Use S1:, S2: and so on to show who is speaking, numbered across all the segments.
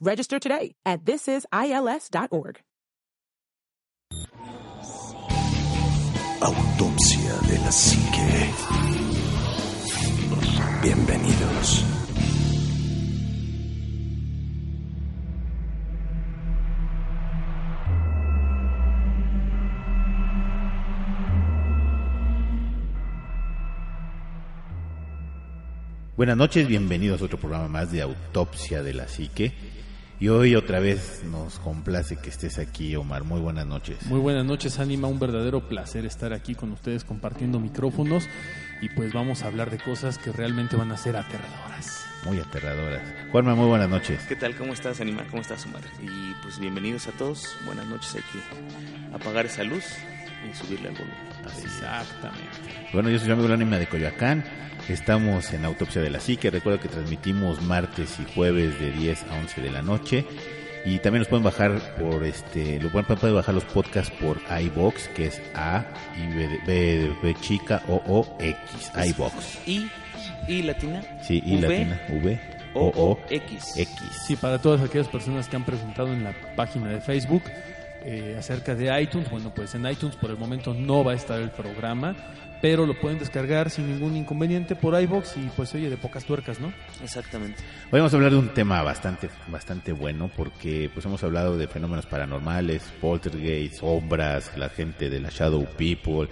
S1: Register today at thisisils.org.
S2: Autopsia de la Psique. Bienvenidos.
S3: Buenas noches, bienvenidos a otro programa más de Autopsia de la Psique. Y hoy otra vez nos complace que estés aquí, Omar. Muy buenas noches.
S4: Muy buenas noches, Anima. Un verdadero placer estar aquí con ustedes compartiendo micrófonos. Y pues vamos a hablar de cosas que realmente van a ser aterradoras.
S3: Muy aterradoras. Juanma, muy buenas noches.
S5: ¿Qué tal? ¿Cómo estás, Anima? ¿Cómo estás, Omar? Y pues bienvenidos a todos. Buenas noches. Hay que apagar esa luz y subirle al volumen.
S4: Exactamente.
S3: Bueno, yo soy su amigo el Anima de Coyoacán. Estamos en Autopsia de la Psique. Recuerda que transmitimos martes y jueves de 10 a 11 de la noche. Y también los pueden bajar por este, lo pueden, pueden bajar los podcasts por iBox, que es A y B, B B chica O O X, iBox.
S5: Y, y latina.
S3: Sí, y
S5: V,
S3: latina V
S5: O,
S3: O
S5: O,
S3: O
S5: X.
S3: X.
S4: Sí, para todas aquellas personas que han preguntado en la página de Facebook eh, acerca de iTunes, bueno, pues en iTunes por el momento no va a estar el programa, pero lo pueden descargar sin ningún inconveniente por iBox y pues oye, de pocas tuercas, ¿no?
S5: Exactamente.
S3: Hoy vamos a hablar de un tema bastante, bastante bueno porque pues hemos hablado de fenómenos paranormales, poltergeist, sombras, la gente de la Shadow People.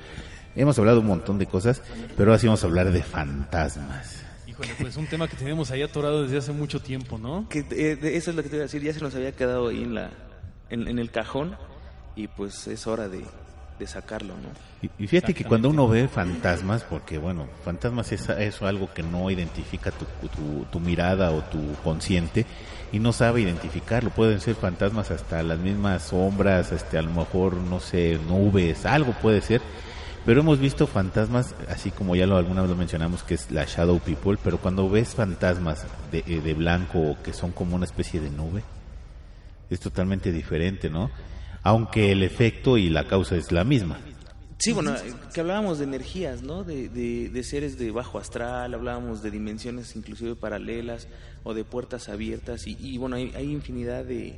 S3: Hemos hablado un montón de cosas, pero ahora sí vamos a hablar de fantasmas.
S4: Híjole, pues un tema que tenemos ahí atorado desde hace mucho tiempo, ¿no?
S5: Que, eh, de- eso es lo que te iba a decir. Ya se nos había quedado ahí en, la, en, en el cajón. Y pues es hora de, de sacarlo, ¿no?
S3: Y, y fíjate que cuando uno ve fantasmas, porque bueno, fantasmas es eso algo que no identifica tu, tu, tu mirada o tu consciente y no sabe identificarlo. Pueden ser fantasmas hasta las mismas sombras, este, a lo mejor, no sé, nubes, algo puede ser. Pero hemos visto fantasmas, así como ya lo alguna vez lo mencionamos, que es la Shadow People, pero cuando ves fantasmas de, eh, de blanco o que son como una especie de nube, es totalmente diferente, ¿no? Aunque el efecto y la causa es la misma.
S5: Sí, bueno, eh, que hablábamos de energías, ¿no? De, de, de seres de bajo astral, hablábamos de dimensiones inclusive paralelas o de puertas abiertas y, y, bueno, hay, hay infinidad de,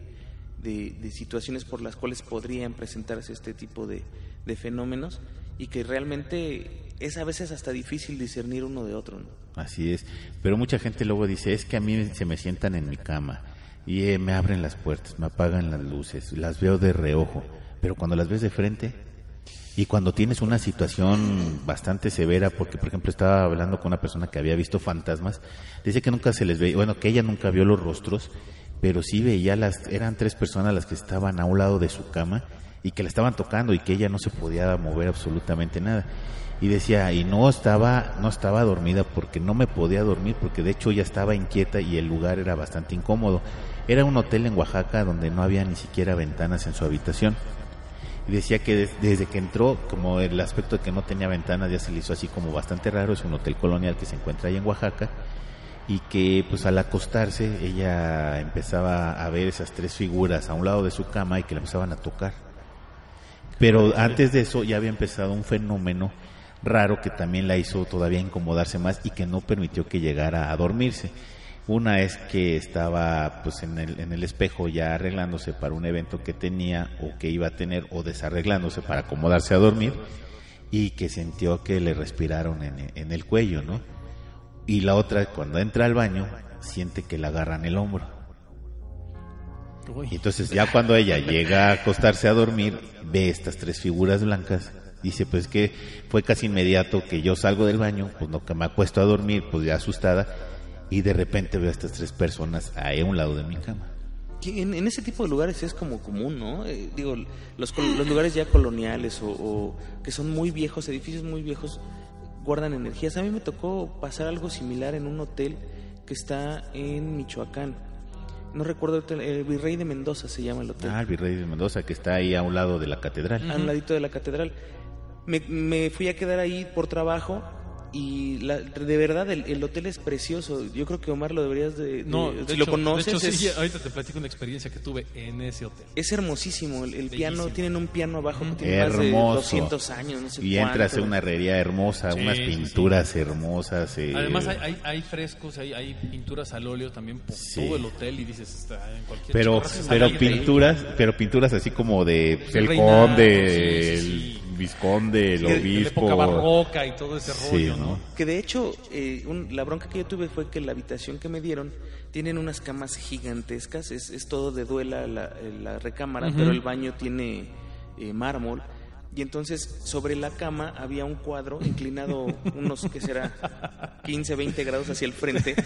S5: de, de situaciones por las cuales podrían presentarse este tipo de, de fenómenos y que realmente es a veces hasta difícil discernir uno de otro, ¿no?
S3: Así es, pero mucha gente luego dice, es que a mí se me sientan en mi cama y eh, me abren las puertas, me apagan las luces, las veo de reojo, pero cuando las ves de frente y cuando tienes una situación bastante severa, porque por ejemplo estaba hablando con una persona que había visto fantasmas, dice que nunca se les veía, bueno, que ella nunca vio los rostros, pero sí veía las, eran tres personas las que estaban a un lado de su cama y que la estaban tocando y que ella no se podía mover absolutamente nada. Y decía, y no estaba, no estaba dormida porque no me podía dormir, porque de hecho ella estaba inquieta y el lugar era bastante incómodo. Era un hotel en Oaxaca donde no había ni siquiera ventanas en su habitación. Y decía que des- desde que entró, como el aspecto de que no tenía ventanas ya se le hizo así como bastante raro, es un hotel colonial que se encuentra ahí en Oaxaca, y que pues al acostarse ella empezaba a ver esas tres figuras a un lado de su cama y que la empezaban a tocar. Pero antes de eso ya había empezado un fenómeno raro que también la hizo todavía incomodarse más y que no permitió que llegara a dormirse. Una es que estaba pues en el, en el espejo ya arreglándose para un evento que tenía o que iba a tener o desarreglándose para acomodarse a dormir y que sintió que le respiraron en, en el cuello, ¿no? Y la otra, cuando entra al baño, siente que le agarran el hombro. Y entonces ya cuando ella llega a acostarse a dormir, ve estas tres figuras blancas. Dice, pues que fue casi inmediato que yo salgo del baño, pues no que me acuesto a dormir, pues ya asustada, y de repente veo a estas tres personas ahí a un lado de mi cama.
S5: En, en ese tipo de lugares es como común, ¿no? Eh, digo, los, los lugares ya coloniales o, o que son muy viejos, edificios muy viejos, guardan energías. A mí me tocó pasar algo similar en un hotel que está en Michoacán. No recuerdo el hotel, el Virrey de Mendoza se llama el hotel.
S3: Ah, el virrey de Mendoza, que está ahí a un lado de la catedral.
S5: a un ladito de la catedral. Me, me fui a quedar ahí por trabajo y la- de verdad el, el hotel es precioso. Yo creo que Omar lo deberías de... de-
S4: No, de
S5: si
S4: hecho,
S5: lo conoces,
S4: de hecho, sí,
S5: es,
S4: ahorita te platico una experiencia que tuve en ese hotel.
S5: es hermosísimo. El, el piano, tienen un piano abajo que tiene más de
S3: Hermoso.
S5: 200 años, no sé
S3: y entras a una herrería hermosa,
S4: Sí,
S3: unas
S4: sí,
S3: pinturas hermosas. eh,
S4: Además hay, hay, hay frescos, hay, hay pinturas al óleo también por
S3: Sí.
S4: todo el hotel y dices, está en cualquier
S3: pero pero
S4: de
S3: pinturas, pero pinturas así como de pues, el
S4: reinado,
S3: conde,
S4: sí, sí, sí.
S3: el visconde, el
S4: la
S3: obispo.
S4: época barroca y todo ese
S3: Sí,
S4: rollo,
S3: ¿no?
S4: ¿no?
S5: Que de hecho, eh, un- la bronca que yo tuve fue que la habitación que me dieron tienen unas camas gigantescas, es, es todo de duela la, eh, la recámara, pero el baño tiene eh, mármol. Y entonces sobre la cama había un cuadro inclinado unos, que será? 15, 20 grados hacia el frente,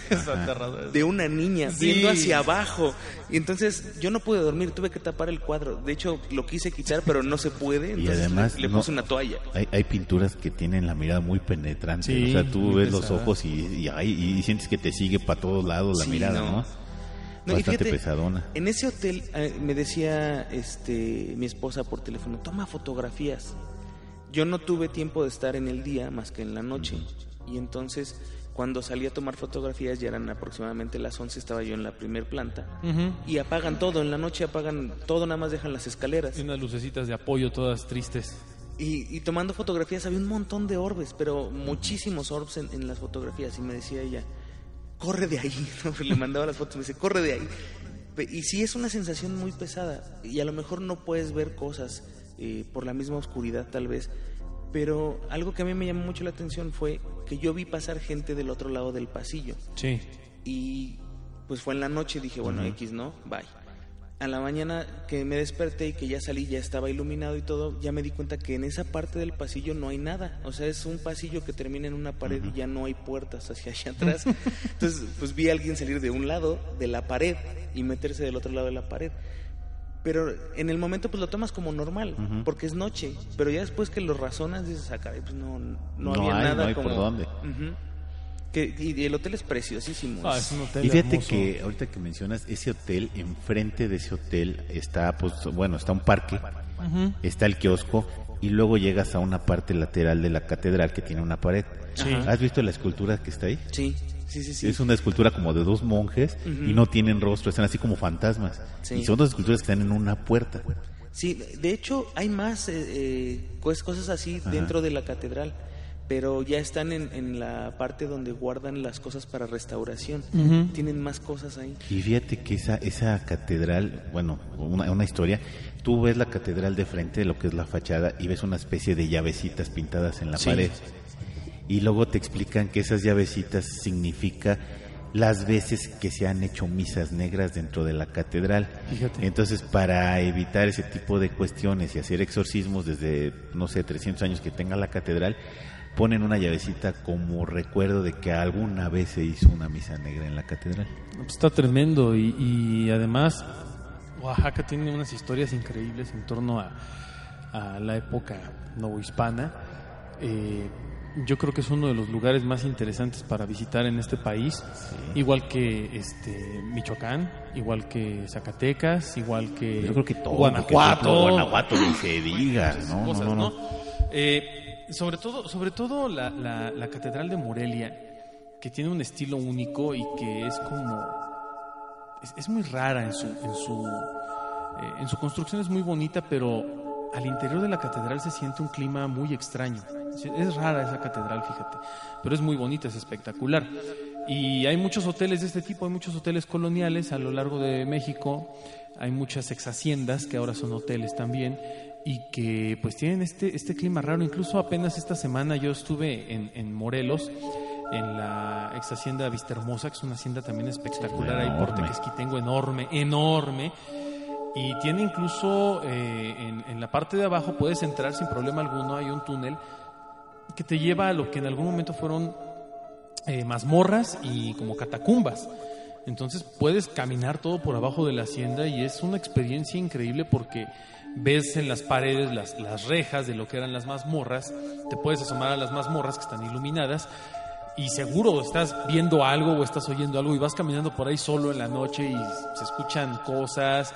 S5: de una niña
S4: Sí.
S5: viendo hacia abajo. Y entonces yo no pude dormir, tuve que tapar el cuadro. De hecho, lo quise quitar, pero no se puede.
S3: Y
S5: Entonces
S3: además
S5: le, le
S3: no-
S5: puse una toalla.
S3: Hay, hay pinturas que tienen la mirada muy penetrante.
S4: Sí,
S3: o sea, tú ves los ojos y, y, y sientes que te sigue para todos lados la
S5: Sí,
S3: mirada,
S5: no.
S3: ¿no?
S5: No,
S3: Bastante
S5: fíjate,
S3: pesadona.
S5: En ese hotel eh, me decía este mi esposa por teléfono, toma fotografías. Yo no tuve tiempo de estar en el día más que en la noche. Y entonces, cuando salí a tomar fotografías, ya eran aproximadamente las 11, estaba yo en la primer planta. Y apagan todo, en la noche apagan todo, nada más dejan las escaleras.
S4: Y unas lucecitas de apoyo todas tristes.
S5: Y, y tomando fotografías había un montón de orbes, pero muchísimos orbes en, en las fotografías. Y me decía ella, corre de ahí. Le mandaba las fotos, me dice, corre de ahí. Y sí es una sensación muy pesada. Y a lo mejor no puedes ver cosas eh, por la misma oscuridad tal vez. Pero algo que a mí me llamó mucho la atención fue que yo vi pasar gente del otro lado del pasillo.
S4: Sí.
S5: Y pues fue en la noche, dije, bueno, X, ¿no? Bye. A la mañana que me desperté y que ya salí, ya estaba iluminado y todo, ya me di cuenta que en esa parte del pasillo no hay nada. O sea, es un pasillo que termina en una pared y ya no hay puertas hacia allá atrás. Entonces, pues vi a alguien salir de un lado de la pared y meterse del otro lado de la pared. Pero en el momento pues lo tomas como normal, porque es noche. Pero ya después que lo razonas, dices, ah, caray, pues no, no,
S3: No
S5: había
S3: hay,
S5: nada
S3: no hay
S5: como...
S3: por dónde.
S5: Ujú. Que, y el hotel es preciosísimo.
S4: Ah,
S5: es-
S4: un hotel
S3: Y fíjate
S4: hermoso.
S3: que ahorita que mencionas ese hotel, enfrente de ese hotel está, pues, bueno, está un parque, está el kiosco y luego llegas a una parte lateral de la catedral que tiene una pared.
S4: Sí.
S3: ¿Has visto la escultura que está ahí?
S5: Sí, sí, sí, sí.
S3: Es una escultura como de dos monjes y no tienen rostro, están así como fantasmas.
S5: Sí.
S3: Y son dos esculturas que están en una puerta.
S5: Sí, de hecho hay más eh, eh, cos- cosas así dentro de la catedral, pero ya están en, en la parte donde guardan las cosas para restauración. Tienen más cosas ahí.
S3: Y fíjate que esa, esa catedral, bueno, una, una historia, tú ves la catedral de frente de lo que es la fachada y ves una especie de llavecitas pintadas en la
S5: Sí.
S3: pared. Y luego te explican que esas llavecitas significa las veces que se han hecho misas negras dentro de la catedral.
S4: Fíjate.
S3: Entonces, para evitar ese tipo de cuestiones y hacer exorcismos desde, no sé, 300 años que tenga la catedral, ponen una llavecita como recuerdo de que alguna vez se hizo una misa negra en la catedral.
S4: Pues Está tremendo y, y además Oaxaca tiene unas historias increíbles en torno a, a la época novohispana. Eh, yo creo que es uno de los lugares más interesantes para visitar en este país, igual que este Michoacán, igual que Zacatecas, igual que
S3: Yo creo que todo.
S4: Guanajuato,
S3: Guanajuato ni se diga, no, no, ¿no?
S4: no. Eh, sobre todo, sobre todo la, la- la Catedral de Morelia, que tiene un estilo único y que es como es, muy rara en su en su eh, en su construcción es muy bonita, pero al interior de la catedral se siente un clima muy extraño. Es- rara esa catedral, fíjate, pero es muy bonita, es espectacular. Y hay muchos hoteles de este tipo, hay muchos hoteles coloniales a lo largo de México, hay muchas ex haciendas que ahora son hoteles también y que pues tienen este, este clima raro. Incluso apenas esta semana yo estuve en, en Morelos, en la ex hacienda Vista Hermosa, que es una hacienda también espectacular ahí por. Tequesquitengo, enorme, enorme. Y tiene incluso eh, en, en la parte de abajo, puedes entrar sin problema alguno, hay un túnel que te lleva a lo que en algún momento fueron eh, mazmorras y como catacumbas. Entonces puedes caminar todo por abajo de la hacienda y es una experiencia increíble porque ves en las paredes las, las rejas de lo que eran las mazmorras, te puedes asomar a las mazmorras que están iluminadas y seguro estás viendo algo o estás oyendo algo y vas caminando por ahí solo en la noche y se escuchan cosas.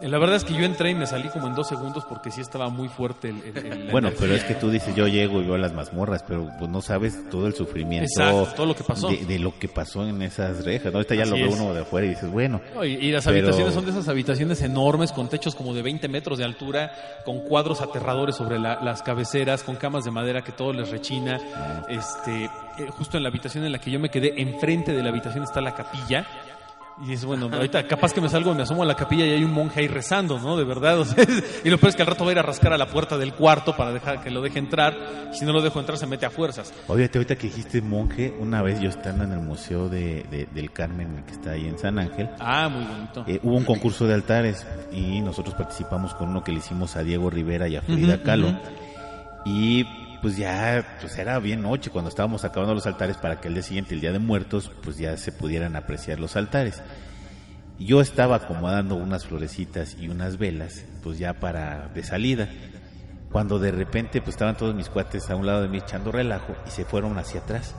S4: Eh, La verdad es que yo entré y me salí como en dos segundos porque sí estaba muy fuerte el... el- el- la
S3: Bueno,
S4: energía.
S3: pero es que tú dices, yo llego y veo las mazmorras, pero pues no sabes todo el sufrimiento
S4: Exacto, todo lo que pasó.
S3: De, de lo que pasó en esas rejas. ¿no? Ahorita ya lo ve uno de afuera y dices, bueno,
S4: No, Y, y las
S3: Pero-
S4: habitaciones son de esas habitaciones enormes con techos como de 20 metros de altura, con cuadros aterradores sobre la- las cabeceras, con camas de madera que todo les rechina. Este, eh, justo en la habitación en la que yo me quedé, enfrente de la habitación está la capilla. Y es bueno, ahorita capaz que me salgo y me asomo a la capilla y hay un monje ahí rezando, ¿no? De verdad. o sea, y lo peor es que al rato va a ir a rascar a la puerta del cuarto para dejar que lo deje entrar. Si no lo dejo entrar, se mete a fuerzas.
S3: Obviamente, ahorita que dijiste monje, una vez yo estando en el Museo de, de- del Carmen, que está ahí en San Ángel,
S4: Ah, muy bonito.
S3: eh, hubo un concurso de altares y nosotros participamos con uno que le hicimos a Diego Rivera y a Frida
S4: Ujú,
S3: Kahlo. Y pues ya, pues era bien noche cuando estábamos acabando los altares para que el día siguiente, el Día de Muertos, pues ya se pudieran apreciar los altares. Yo estaba acomodando unas florecitas y unas velas, pues ya para de salida. Cuando de repente pues estaban todos mis cuates a un lado de mí echando relajo y se fueron hacia atrás.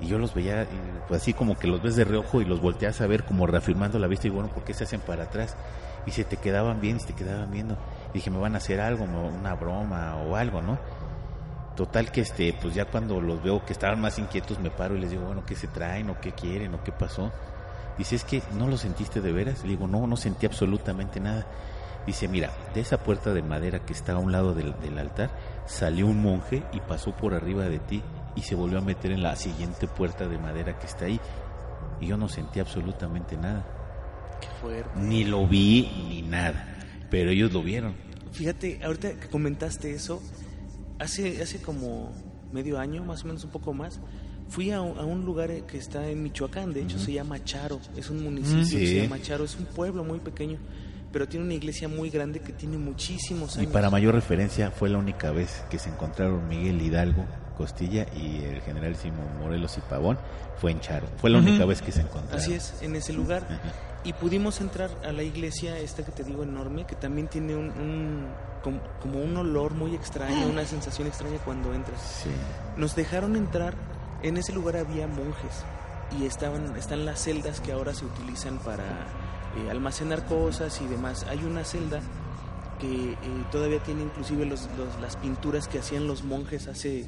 S3: Y yo los veía, pues así como que los ves de reojo y los volteas a ver como reafirmando la vista y bueno, ¿por qué se hacen para atrás? Y se te quedaban bien, se te quedaban viendo. Y dije, me van a hacer algo, una broma o algo, ¿no? Total que este, pues ya cuando los veo que estaban más inquietos me paro y les digo, bueno, ¿qué se traen o qué quieren o qué pasó? Dice, es que no lo sentiste de veras. Le digo, no, no sentí absolutamente nada. Dice, mira, de esa puerta de madera que está a un lado del, del altar, salió un monje y pasó por arriba de ti y se volvió a meter en la siguiente puerta de madera que está ahí. Y yo no sentí absolutamente nada.
S5: Qué fuerte.
S3: Ni lo vi ni nada. Pero ellos lo vieron.
S5: Fíjate, ahorita que comentaste eso, hace, hace como medio año, más o menos un poco más, fui a un, a un lugar que está en Michoacán, de hecho se llama Charo, es un municipio
S3: Sí.
S5: se llama Charo, es un pueblo muy pequeño, pero tiene una iglesia muy grande que tiene muchísimos
S3: Y
S5: años.
S3: para mayor referencia, fue la única vez que se encontraron Miguel Hidalgo, Costilla y el generalísimo Morelos y Pavón. Fue en Charo. Fue la única vez que se encontraron.
S5: Así es, en ese lugar. Y pudimos entrar a la iglesia, esta que te digo enorme, que también tiene un, un- como, como un olor muy extraño, una sensación extraña cuando entras.
S3: Sí.
S5: Nos dejaron entrar, en ese lugar había monjes y estaban están las celdas que ahora se utilizan para eh, almacenar cosas y demás. Hay una celda que eh, todavía tiene inclusive los, los- las pinturas que hacían los monjes hace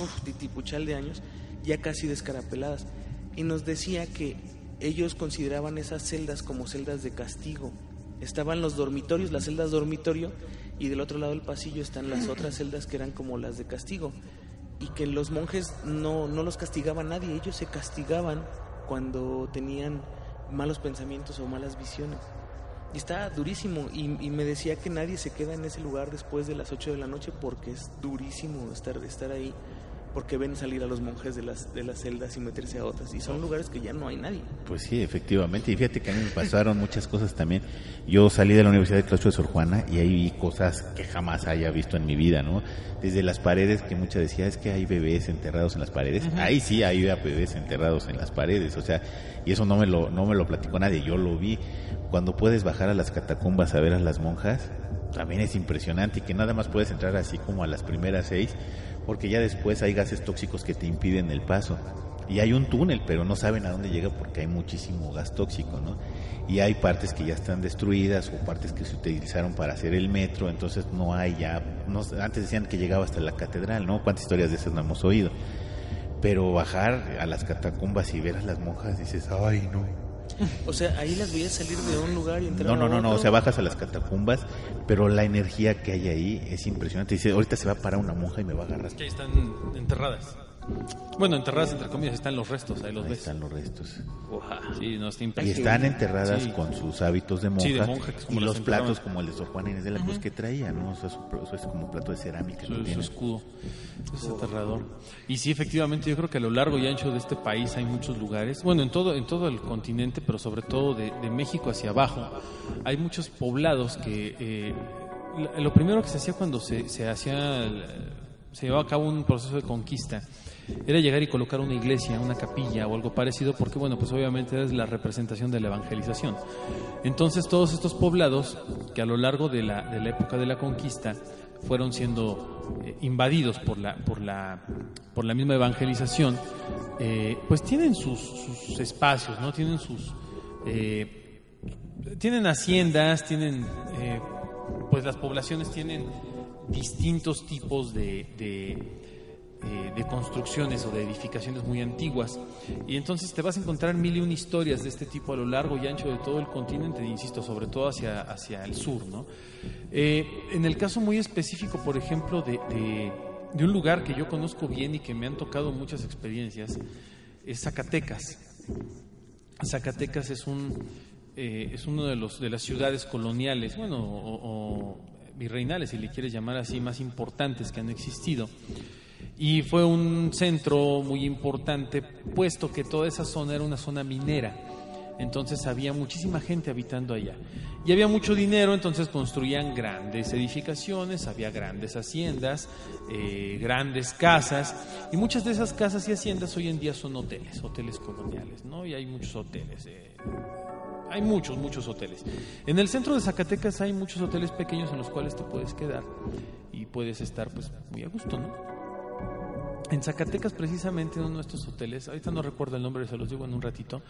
S5: uf, titipuchal de años, ya casi descarapeladas. Y nos decía que ellos consideraban esas celdas como celdas de castigo. Estaban los dormitorios, las celdas dormitorio, y del otro lado del pasillo están las otras celdas que eran como las de castigo. Y que los monjes no, no los castigaba nadie, ellos se castigaban cuando tenían malos pensamientos o malas visiones. Y está durísimo. Y, y me decía que nadie se queda en ese lugar después de las 8 de la noche porque es durísimo estar, estar ahí. Porque ven salir a los monjes de las, de las celdas y meterse a otras. Y son lugares que ya no hay nadie.
S3: Pues sí, efectivamente. Y fíjate que a mí me pasaron muchas cosas también. Yo salí de la Universidad de Claustro de Sor Juana y ahí vi cosas que jamás haya visto en mi vida, ¿no? Desde las paredes, que muchas decía, es que hay bebés enterrados en las paredes. Ahí sí hay bebés enterrados en las paredes, o sea, y eso no me lo, no me lo platicó nadie, yo lo vi. Cuando puedes bajar a las catacumbas a ver a las monjas, también es impresionante y que nada más puedes entrar así como a las primeras seis, porque ya después hay gases tóxicos que te impiden el paso. Y hay un túnel, pero no saben a dónde llega porque hay muchísimo gas tóxico, ¿no? Y hay partes que ya están destruidas o partes que se utilizaron para hacer el metro, entonces no hay ya... No, antes decían que llegaba hasta la catedral, ¿no? ¿Cuántas historias de esas no hemos oído? Pero bajar a las catacumbas y ver a las monjas, dices, ay, no.
S5: O sea, ahí las veías salir de un lugar y entrar
S3: No,
S5: a
S3: no, no, no, o sea, bajas a las catacumbas, pero la energía que hay ahí es impresionante. Dice, ahorita se va a parar una monja y me va a agarrar.
S4: Que ahí están enterradas. Bueno, enterradas entre comillas están los restos, ahí los
S3: Ahí
S4: ves.
S3: están los restos.
S4: Sí, no está
S3: Y están enterradas
S4: Sí.
S3: con sus hábitos de monja,
S4: Sí, de monja, que es como
S3: y los platos como el de Sor Juana Inés de la Cruz que traía, ¿no? O sea, su, eso es como plato de cerámica.
S4: su, escudo. Es aterrador. Y sí, efectivamente, yo creo que a lo largo y ancho de este país hay muchos lugares, bueno, en todo, en todo el continente, pero sobre todo de, de México hacia abajo, hay muchos poblados que eh, la- lo primero que se hacía cuando se, se hacía, se llevaba a cabo un proceso de conquista, era llegar y colocar una iglesia, una capilla o algo parecido, porque bueno, pues obviamente es la representación de la evangelización. Entonces todos estos poblados que a lo largo de la, de la época de la conquista fueron siendo eh, invadidos por la, por, la, por la misma evangelización, eh, pues tienen sus, espacios, ¿no? Tienen sus... eh, tienen haciendas, tienen... pues las poblaciones tienen distintos tipos de, eh, de construcciones o de edificaciones muy antiguas. Y entonces te vas a encontrar mil y un historias de este tipo a lo largo y ancho de todo el continente, insisto, sobre todo hacia, hacia el sur. ¿no? Eh, en el caso muy específico, por ejemplo, de, de, un lugar que yo conozco bien y que me han tocado muchas experiencias, es Zacatecas. Zacatecas es un eh, es uno de los de las ciudades coloniales, bueno, o virreinales, si le quieres llamar así, más importantes que han existido. Y fue un centro muy importante, puesto que toda esa zona era una zona minera. Entonces había muchísima gente habitando allá. Y había mucho dinero, entonces construían grandes edificaciones, había grandes haciendas, eh, grandes casas. Y muchas de esas casas y haciendas hoy en día son hoteles, hoteles coloniales, ¿no? Y hay muchos hoteles. eh, hay muchos, muchos hoteles. En el centro de Zacatecas hay muchos hoteles pequeños en los cuales te puedes quedar y puedes estar pues muy a gusto, ¿no? En Zacatecas, precisamente en uno de estos hoteles, ahorita no recuerdo el nombre, se los digo en un ratito,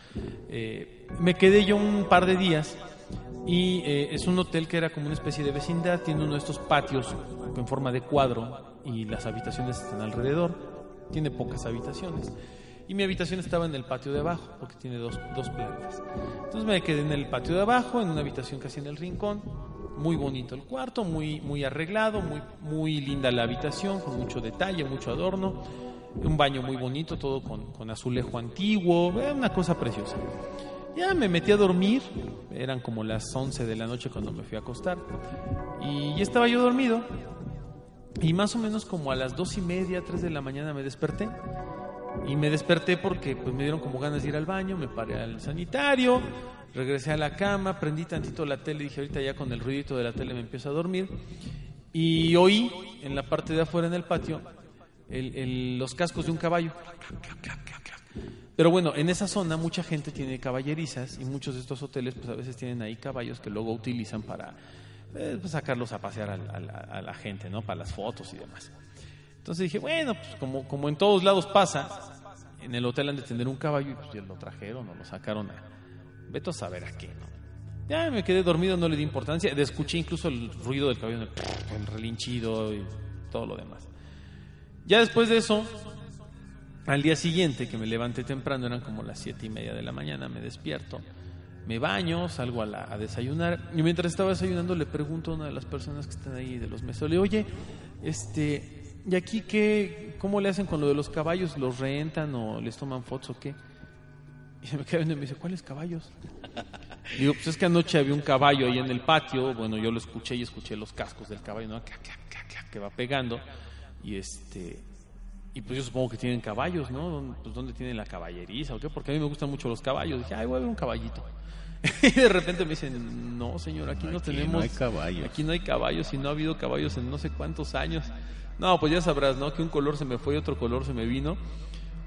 S4: eh, me quedé yo un par de días y eh, es un hotel que era como una especie de vecindad, tiene uno de estos patios en forma de cuadro y las habitaciones están alrededor, tiene pocas habitaciones. Y mi habitación estaba en el patio de abajo, porque tiene dos, dos plantas. Entonces me quedé en el patio de abajo, en una habitación casi en el rincón. Muy bonito el cuarto, muy, muy arreglado, muy, muy linda la habitación, con mucho detalle, mucho adorno. Un baño muy bonito, todo con, con azulejo antiguo, era una cosa preciosa. Ya me metí a dormir, eran como las 11 de la noche cuando me fui a acostar. Y ya estaba yo dormido. Y más o menos como a las dos y media, tres de la mañana me desperté. Y me desperté porque pues, me dieron como ganas de ir al baño, me paré al sanitario, regresé a la cama, prendí tantito la tele dije ahorita ya con el ruidito de la tele me empiezo a dormir. Y oí en la parte de afuera en el patio el- los cascos de un caballo. Pero bueno, en esa zona mucha gente tiene caballerizas y muchos de estos hoteles pues a veces tienen ahí caballos que luego utilizan para eh, pues, sacarlos a pasear al- a la gente, ¿no? Para las fotos y demás. Entonces dije, bueno, pues como, como en todos lados pasa, en el hotel han de tener un caballo y pues ya lo trajeron o lo sacaron a... Veto a saber a qué, ¿no? Ya me quedé dormido, no le di importancia. Escuché incluso el ruido del caballo, el, el relinchido y todo lo demás. Ya después de eso, al día siguiente, que me levanté temprano, eran como las siete y media de la mañana, me despierto, me baño, salgo a, la- desayunar, y mientras estaba desayunando le pregunto a una de las personas que están ahí de los meseros, le oye, este, ¿y aquí qué, cómo le hacen con lo de los caballos? ¿Los rentan o les toman fotos o qué? Y se me queda viendo y me dice, ¿cuáles caballos? Digo, pues es que anoche había un caballo ahí en el patio, bueno, yo lo escuché y escuché los cascos del caballo, ¿no? Que va pegando, y este... Y pues yo supongo que tienen caballos, ¿no? ¿Dónde- Pues ¿dónde tienen la caballeriza o qué? Porque a mí me gustan mucho los caballos. Dije, ay, voy a ver un caballito. Y de repente me dicen, no, señor, aquí no
S3: Aquí
S4: tenemos...
S3: no hay caballos.
S4: Aquí no hay caballos y no ha habido caballos en no sé cuántos años. No, pues ya sabrás, ¿no? Que un color se me fue y otro color se me vino.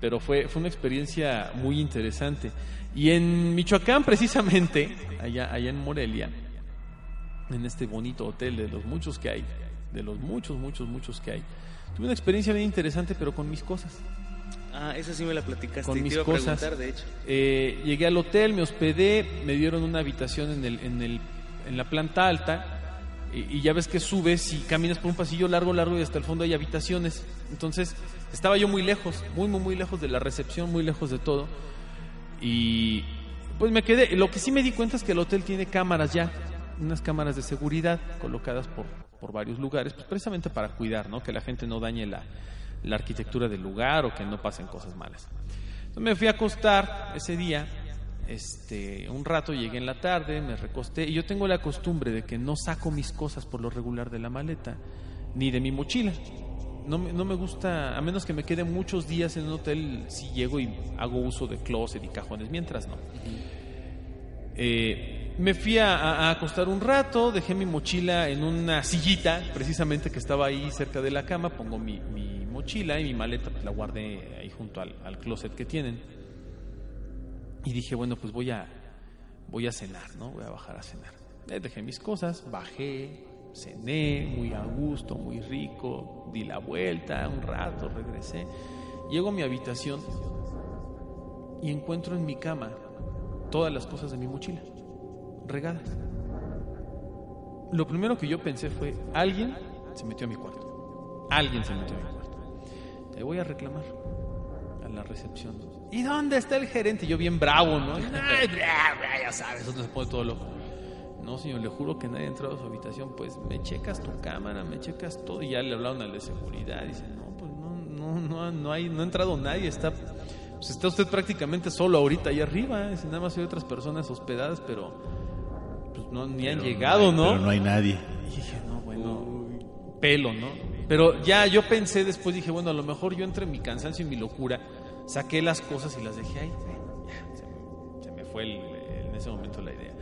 S4: Pero fue, fue una experiencia muy interesante. Y en Michoacán, precisamente, allá, allá en Morelia, en este bonito hotel de los muchos que hay, de los muchos, muchos, muchos que hay, tuve una experiencia bien interesante, pero con mis cosas.
S5: Ah, esa sí me la platicaste.
S4: Con
S5: te
S4: mis
S5: iba
S4: cosas.
S5: preguntar, de hecho.
S4: Eh, llegué al hotel, me hospedé, me dieron una habitación en, el, en, el, en la planta alta y, ya ves que subes y caminas por un pasillo largo, largo y hasta el fondo hay habitaciones. Entonces estaba yo muy lejos, muy, muy, muy lejos de la recepción, muy lejos de todo. Y pues me quedé. Lo que sí me di cuenta es que el hotel tiene cámaras ya, unas cámaras de seguridad colocadas por, por varios lugares, pues precisamente para cuidar, ¿no? Que la gente no dañe la, la arquitectura del lugar o que no pasen cosas malas. Entonces me fui a acostar ese día, este, un rato llegué en la tarde, me recosté y yo tengo la costumbre de que no saco mis cosas por lo regular de la maleta ni de mi mochila. No me, no me gusta, a menos que me quede muchos días en un hotel, si llego y hago uso de closet y cajones, mientras no. Eh, me fui a, a acostar un rato, dejé mi mochila en una sillita, precisamente que estaba ahí cerca de la cama, pongo mi, mi mochila y mi maleta, pues la guardé ahí junto al, al closet que tienen. Y dije, bueno, pues voy a, voy a cenar, ¿no? Voy a bajar a cenar. Dejé mis cosas, bajé, cené, muy a gusto, muy rico, di la vuelta un rato, regresé. Llego a mi habitación y encuentro en mi cama todas las cosas de mi mochila, regadas. Lo primero que yo pensé fue, alguien se metió a mi cuarto. Alguien se metió a mi cuarto. Le voy a reclamar a la recepción. ¿Y dónde está el gerente? Yo bien bravo, ¿no? Ay, bla, bla, ya sabes, otro se pone todo loco. No, señor, le juro que nadie ha entrado a su habitación. Pues me checas tu cámara, me checas todo. Y ya le hablaron al de seguridad. Dice, no, pues no, no, no, no, hay, no ha entrado nadie. Está, pues está usted prácticamente solo ahorita ahí arriba. Dice, nada más hay otras personas hospedadas, pero pues no, ni han llegado, ¿no?
S3: Pero no hay nadie.
S4: Y dije, no, bueno, pelo, ¿no? Pero ya yo pensé después, dije, bueno, a lo mejor yo entre mi cansancio y mi locura, saqué las cosas y las dejé ahí. Se, se me fue el- en ese momento la idea.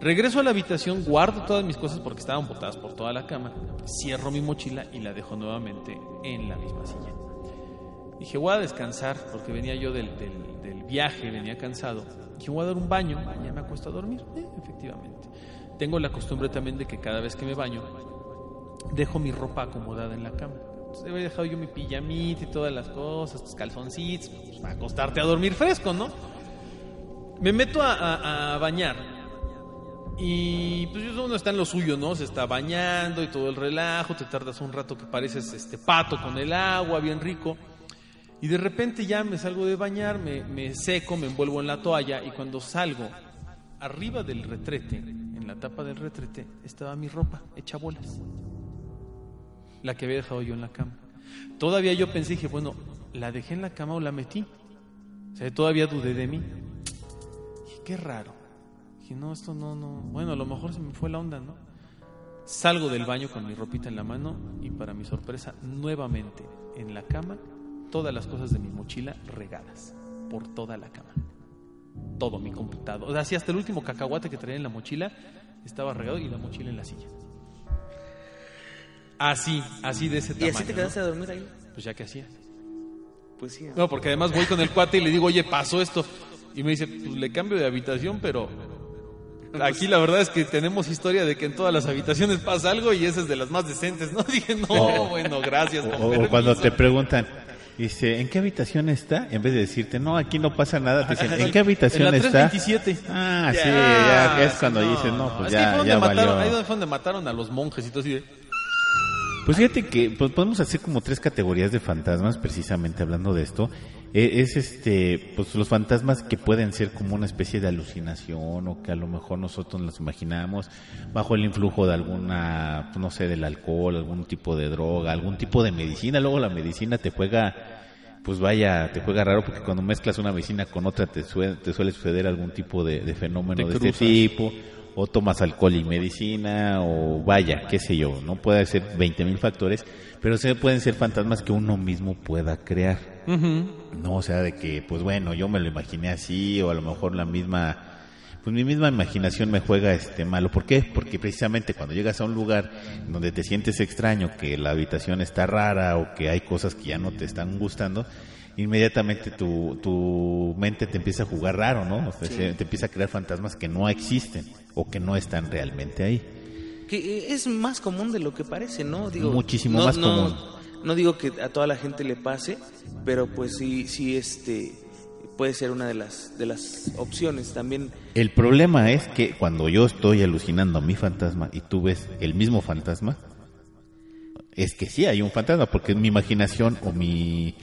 S4: Regreso a la habitación, guardo todas mis cosas porque estaban botadas por toda la cama, cierro mi mochila y la dejo nuevamente en la misma silla. Dije, voy a descansar porque venía yo del, del- del viaje, venía cansado. Dije, voy a dar un baño ya me acuesto a dormir. Eh, efectivamente. Tengo la costumbre también de que cada vez que me baño, dejo mi ropa acomodada en la cama. Entonces, había dejado yo mi pijamita y todas las cosas, tus calzoncitos, pues, para acostarte a dormir fresco, ¿no? Me meto a, bañar. Y pues uno está en lo suyo, ¿no? Se está bañando y todo el relajo, te tardas un rato que pareces este pato con el agua, bien rico. Y de repente ya me salgo de bañar, me seco, me envuelvo en la toalla y cuando salgo, arriba del retrete, en la tapa del retrete, estaba mi ropa hecha bolas. La que había dejado yo en la cama. Todavía yo pensé, dije, bueno, ¿la dejé en la cama o la metí? O sea, todavía dudé de mí. Dije, qué raro. Dije, no, esto no, no. Bueno, a lo mejor se me fue la onda, ¿no? Salgo del baño con mi ropita en la mano y para mi sorpresa, nuevamente en la cama, todas las cosas de mi mochila regadas por toda la cama. Todo mi computador. O sea, así hasta el último cacahuate que traía en la mochila estaba regado y la mochila en la silla. Así, así de ese
S5: ¿Y
S4: tamaño.
S5: así te
S4: ¿no?
S5: quedaste a dormir ahí?
S4: Pues ya que hacía.
S5: Pues sí.
S4: No, porque además voy con el cuate y le digo, oye, pasó esto. Y me dice, pues le cambio de habitación, pero aquí la verdad es que tenemos historia de que en todas las habitaciones pasa algo y esa es de las más decentes, ¿no? Dije, no, bueno, gracias.
S3: O,
S4: con
S3: o
S4: permiso".
S3: cuando te preguntan, dice, ¿en qué habitación está? En vez de decirte, no, aquí no pasa nada, te dicen, ¿en qué habitación
S4: En la
S3: está?
S4: 327.
S3: Ah, sí, ya, es cuando dices, no, pues
S4: es que ahí
S3: ya,
S4: donde
S3: ya
S4: mataron, Ahí
S3: valió.
S4: fue donde mataron a los monjes y todo así de...
S3: Pues fíjate que pues, podemos hacer como tres categorías de fantasmas, precisamente hablando de esto. Eh, es este, pues los fantasmas que pueden ser como una especie de alucinación o que a lo mejor nosotros nos imaginamos bajo el influjo de alguna, no sé, del alcohol, algún tipo de droga, algún tipo de medicina. Luego la medicina te juega, pues vaya, te juega raro porque cuando mezclas una medicina con otra te, sue- te suele suceder algún tipo de, de fenómeno
S4: Te
S3: de este tipo o tomas alcohol y medicina, o vaya, qué sé yo, no puede ser 20 mil factores, pero se pueden ser fantasmas que uno mismo pueda crear. No, o sea, de que, pues bueno, yo me lo imaginé así, o a lo mejor la misma, pues mi misma imaginación me juega este malo. ¿Por qué? Porque precisamente cuando llegas a un lugar donde te sientes extraño, que la habitación está rara o que hay cosas que ya no te están gustando, inmediatamente tu, tu mente te empieza a jugar raro, ¿no? O sea, se- te empieza a crear fantasmas que no existen o que no están realmente ahí.
S5: Que es más común de lo que parece, ¿no? Digo,
S3: Muchísimo
S5: no-
S3: más
S5: no-
S3: común.
S5: No digo que a toda la gente le pase, pero pues sí, sí, este, puede ser una de las, de las opciones también.
S3: El problema es que cuando yo estoy alucinando a mi fantasma y tú ves el mismo fantasma, es que sí hay un fantasma, porque es mi imaginación o mi,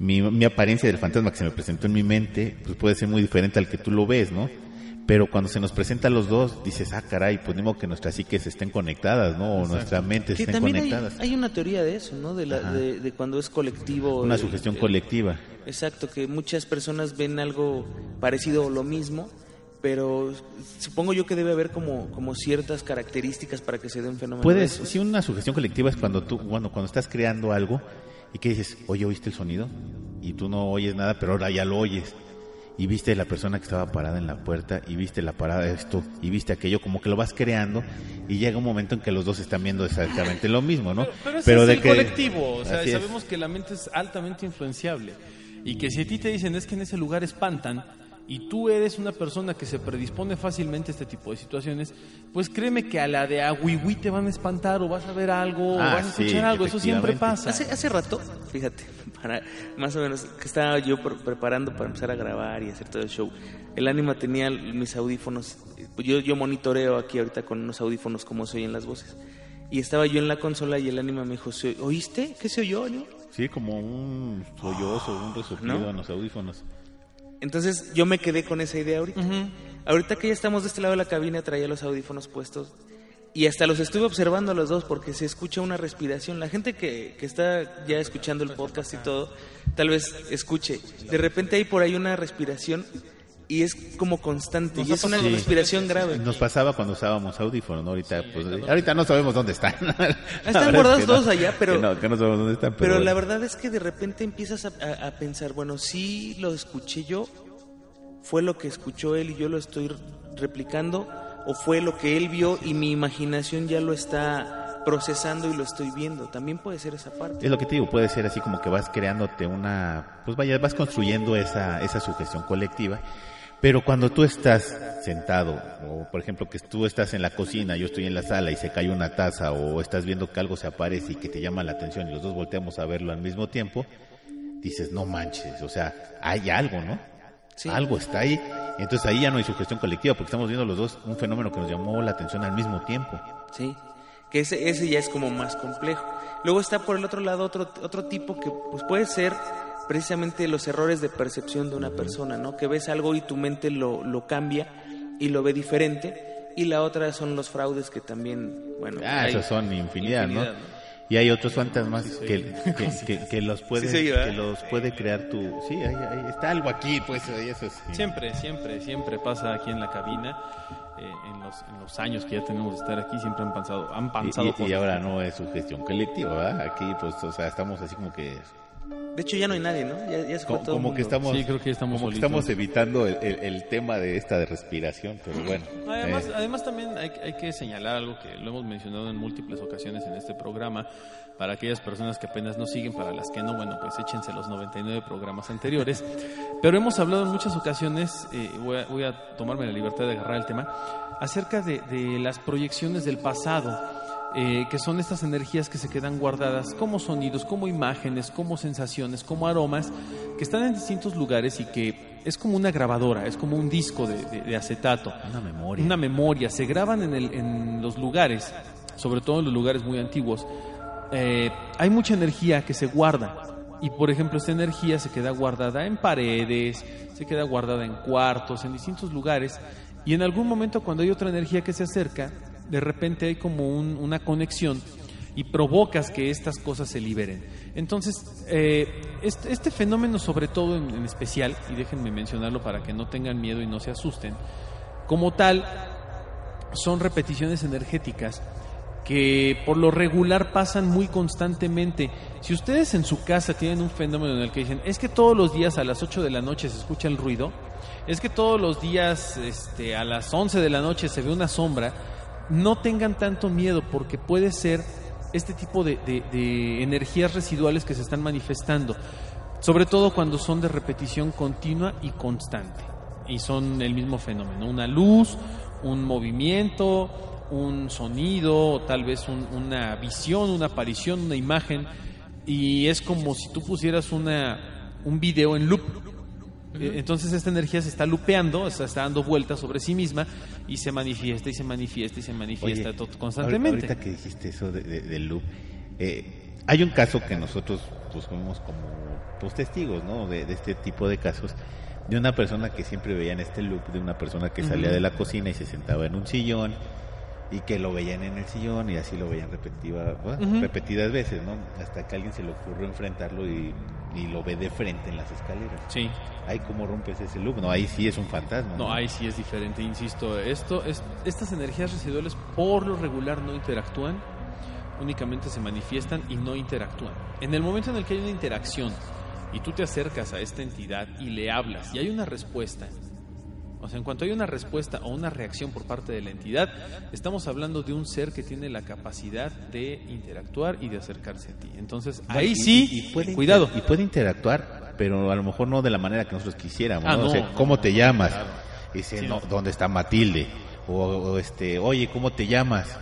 S3: mi, mi apariencia del fantasma que se me presentó en mi mente, pues puede ser muy diferente al que tú lo ves, ¿no? Pero cuando se nos presentan los dos, dices, ah, caray, pues modo que nuestras psiques estén conectadas, ¿no? O nuestras mentes
S5: Que
S3: estén
S5: también hay,
S3: conectadas.
S5: hay una teoría de eso, ¿no? De, la, de, de cuando es colectivo.
S3: Una
S5: el-
S3: sugestión
S5: el-
S3: colectiva.
S5: Exacto, que muchas personas ven algo parecido o lo mismo, pero supongo yo que debe haber como, como ciertas características para que se dé un fenómeno.
S3: Puedes, sí, una sugestión colectiva es cuando tú, bueno, cuando estás creando algo y que dices, oye, ¿oíste el sonido? Y tú no oyes nada, pero ahora ya lo oyes. Y viste la persona que estaba parada en la puerta, y viste la parada de esto, y viste aquello, como que lo vas creando, y llega un momento en que los dos están viendo exactamente lo mismo, ¿no?
S4: Pero, pero ese es el
S3: que-
S4: colectivo, o sea,
S3: es.
S4: sabemos que la mente es altamente influenciable y que si a ti te dicen es que en ese lugar espantan y tú eres una persona que se predispone fácilmente a este tipo de situaciones, pues créeme que a la de aguiwi te van a espantar o vas a ver algo o
S3: Ah,
S4: vas a escuchar
S3: sí,
S4: algo, eso siempre pasa.
S5: Hace, hace rato, fíjate, para más o menos que estaba yo pre- preparando para empezar a grabar y hacer todo el show. El ánima tenía mis audífonos. eh, Yo, yo monitoreo aquí ahorita con unos audífonos cómo se oyen las voces. Y estaba yo en la consola y el ánima me dijo, "¿Se- ¿oíste? ¿Qué se oyó? no?".
S3: Sí, como un sollozo, un resoplido
S5: ¿No?
S3: en los audífonos.
S5: Entonces yo me quedé con esa idea ahorita. Ahorita que ya estamos de este lado de la cabina, traía los audífonos puestos y hasta los estuve observando a los dos porque se escucha una respiración. La gente que, que está ya escuchando el podcast y todo, tal vez escuche. De repente hay por ahí una respiración y es como constante y es una
S3: Sí.
S5: respiración grave.
S3: Nos pasaba cuando usábamos audífonos, ¿no? Ahorita, pues, ahorita no sabemos dónde están. La verdad es
S5: guardados
S3: que
S5: todos allá, pero-
S3: Que no, que no sabemos dónde están, pero,
S5: Pero la verdad es que de repente empiezas a, a- a pensar, bueno, sí lo escuché yo, fue lo que escuchó él y yo lo estoy replicando, o fue lo que él vio y mi imaginación ya lo está procesando y lo estoy viendo. También puede ser esa parte.
S3: Es lo que te digo, puede ser así como que vas creándote una, pues vaya, vas construyendo esa, esa sugestión colectiva, pero cuando tú estás sentado, o por ejemplo que tú estás en la cocina, yo estoy en la sala y se cae una taza, o estás viendo que algo se aparece y que te llama la atención y los dos volteamos a verlo al mismo tiempo, dices, no manches, o sea, hay algo, ¿no?
S5: Sí.
S3: Algo está ahí. Entonces ahí ya no hay sugestión colectiva, porque estamos viendo los dos un fenómeno que nos llamó la atención al mismo tiempo.
S5: Sí, que ese, ese ya es como más complejo. Luego está por el otro lado otro, otro tipo que pues puede ser precisamente los errores de percepción de una persona, ¿no? Que ves algo y tu mente lo, lo cambia y lo ve diferente. Y la otra son los fraudes que también, bueno,
S3: Ah,
S5: hay
S3: esos son infinidad,
S5: infinidad,
S3: ¿no? Y hay otros fantasmas que, que, que- que los puede, que los puede crear tu... Sí, ahí, ahí está algo aquí, pues, eso.
S4: Siempre, siempre, siempre pasa aquí en la cabina. eh, en, los, en los años que ya tenemos de estar aquí, siempre han pasado, han
S3: Y,
S4: pasado
S3: y- y
S4: cosas.
S3: ahora no es sugestión colectiva, ¿verdad? Aquí, pues, o sea, estamos así como que...
S5: De hecho ya no hay nadie, ¿no? Ya, ya se fue
S3: Como,
S5: todo el
S3: como que estamos...
S4: Sí, creo que ya estamos
S3: como que
S4: solitos.
S3: estamos evitando el, el- el tema de esta de respiración, pero bueno.
S4: Además,
S3: eh,
S4: además también hay, hay que señalar algo que lo hemos mencionado en múltiples ocasiones en este programa. Para aquellas personas que apenas nos siguen, para las que no, bueno, pues échense los 99 programas anteriores. Pero hemos hablado en muchas ocasiones, eh, voy, a, voy a tomarme la libertad de agarrar el tema, acerca de, de las proyecciones del pasado. Eh, que son estas energías que se quedan guardadas como sonidos, como imágenes, como sensaciones, como aromas, que están en distintos lugares y que es como una grabadora, es como un disco de- de- de acetato
S3: una memoria.
S4: una memoria, se graban en, el- en los lugares, sobre todo en los lugares muy antiguos. Eh, hay mucha energía que se guarda y por ejemplo esta energía se queda guardada en paredes, se queda guardada en cuartos, en distintos lugares y en algún momento cuando hay otra energía que se acerca, de repente hay como un- una conexión y provocas que estas cosas se liberen. Entonces, eh, este, este fenómeno sobre todo en, especial, y déjenme mencionarlo para que no tengan miedo y no se asusten, como tal, son repeticiones energéticas que por lo regular pasan muy constantemente. Si ustedes en su casa tienen un fenómeno en el que dicen, es que todos los días a las 8 de la noche se escucha el ruido, es que todos los días este, a las 11 de la noche se ve una sombra, no tengan tanto miedo porque puede ser este tipo de, de- energías residuales que se están manifestando, sobre todo cuando son de repetición continua y constante y son el mismo fenómeno, una luz, un movimiento, un sonido, o tal vez un- una visión, una aparición, una imagen, y es como si tú pusieras una, un video en loop. Eh, Entonces esta energía se está lupeando, está, está dando vueltas sobre sí misma y se manifiesta y se manifiesta y se manifiesta
S3: Oye,
S4: constantemente.
S3: Ahorita que dijiste eso de, de- del loop, eh, hay un caso que nosotros pues fuimos como pues, testigos, ¿no? De, de este tipo de casos, de una persona que siempre veía en este loop, de una persona que salía de la cocina y se sentaba en un sillón y que lo veían en el sillón y así lo veían bueno, repetidas veces, ¿no? Hasta que alguien se le ocurrió enfrentarlo y, y lo ve de frente en las escaleras.
S4: Sí.
S3: Ahí cómo rompes ese loop, no, ahí sí es un fantasma.
S4: No, ahí sí es diferente, insisto. Esto es, estas energías residuales por lo regular no interactúan, únicamente se manifiestan y no interactúan. En el momento en el que hay una interacción y tú te acercas a esta entidad y le hablas y hay una respuesta, o sea, en cuanto hay una respuesta o una reacción por parte de la entidad, estamos hablando de un ser que tiene la capacidad de interactuar y de acercarse a ti. Entonces, ahí
S3: Y-
S4: sí,
S3: y, puede
S4: cuidado.
S3: y puede interactuar, pero a lo mejor no de la manera que nosotros quisiéramos.
S4: Ah,
S3: ¿no? O
S4: no,
S3: sea, ¿cómo
S4: no,
S3: te llamas?
S4: claro.
S3: Dice,
S4: Sí,
S3: no. ¿dónde está Matilde? O, o, este, oye, ¿cómo te llamas?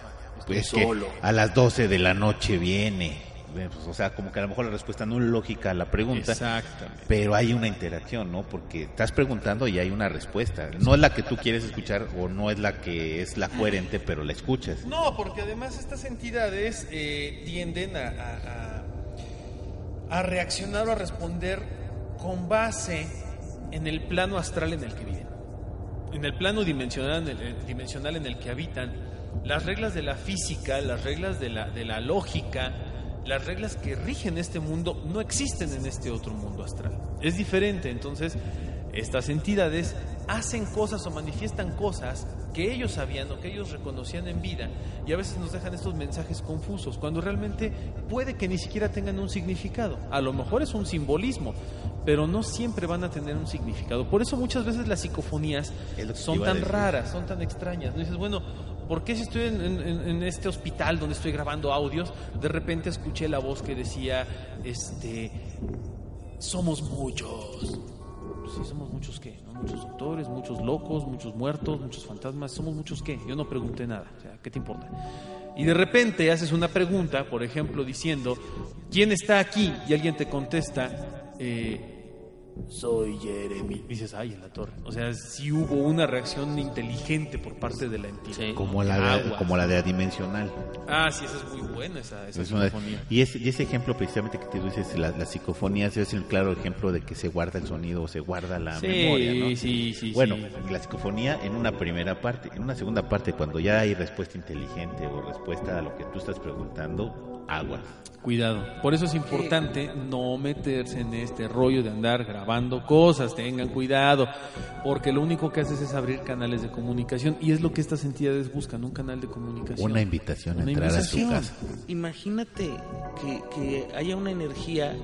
S3: Pues que
S5: solo.
S3: a las 12 de la noche viene. Pues, o sea, como que a lo mejor la respuesta no es lógica a la pregunta.
S4: Exactamente.
S3: Pero hay una interacción, ¿no? Porque estás preguntando y hay una respuesta. No es la que tú quieres escuchar o no es la que es la coherente, pero la escuchas.
S4: No, porque además estas entidades eh, tienden a, a- a- a reaccionar o a responder con base en el plano astral en el que viven. En el plano dimensional en el, eh, dimensional en el que habitan, las reglas de la física, las reglas de la, de la lógica, las reglas que rigen este mundo no existen en este otro mundo astral. Es diferente, entonces estas entidades hacen cosas o manifiestan cosas que ellos sabían o que ellos reconocían en vida y a veces nos dejan estos mensajes confusos cuando realmente puede que ni siquiera tengan un significado. A lo mejor es un simbolismo, pero no siempre van a tener un significado. Por eso muchas veces las psicofonías son tan raras, son tan extrañas. No dices, bueno, ¿por qué si estoy en, este hospital donde estoy grabando audios, de repente escuché la voz que decía, este, somos muchos? Sí, somos muchos qué, ¿no? Muchos doctores, muchos locos, muchos muertos, muchos fantasmas, somos muchos qué. Yo no pregunté nada, o sea, ¿qué te importa? Y de repente haces una pregunta, por ejemplo, diciendo, ¿quién está aquí? Y alguien te contesta, eh, soy Jeremy. Dices, ay, en la torre. O sea, sí hubo una reacción inteligente por parte de la entidad.
S5: Sí.
S3: Como la de,
S4: Aguas.
S3: como la de adimensional.
S4: Ah, sí, esa es muy buena, esa, esa
S3: Es una-
S4: psicofonía.
S3: y, ese, y ese ejemplo precisamente que te dices, la- las psicofonías, es el claro ejemplo de que se guarda el sonido o se guarda la
S4: Sí,
S3: memoria. ¿no?
S4: sí, sí,
S3: Bueno,
S4: sí.
S3: la psicofonía en una primera parte, en una segunda parte, cuando ya hay respuesta inteligente o respuesta a lo que tú estás preguntando, agua.
S4: Cuidado. Por eso es importante no meterse en este rollo de andar grabando cosas. Tengan cuidado. Porque lo único que haces es abrir canales de comunicación. Y es lo que estas entidades buscan, un canal de comunicación.
S3: Una invitación a
S4: Una
S3: entrar a su casa.
S5: Imagínate que, que haya una energía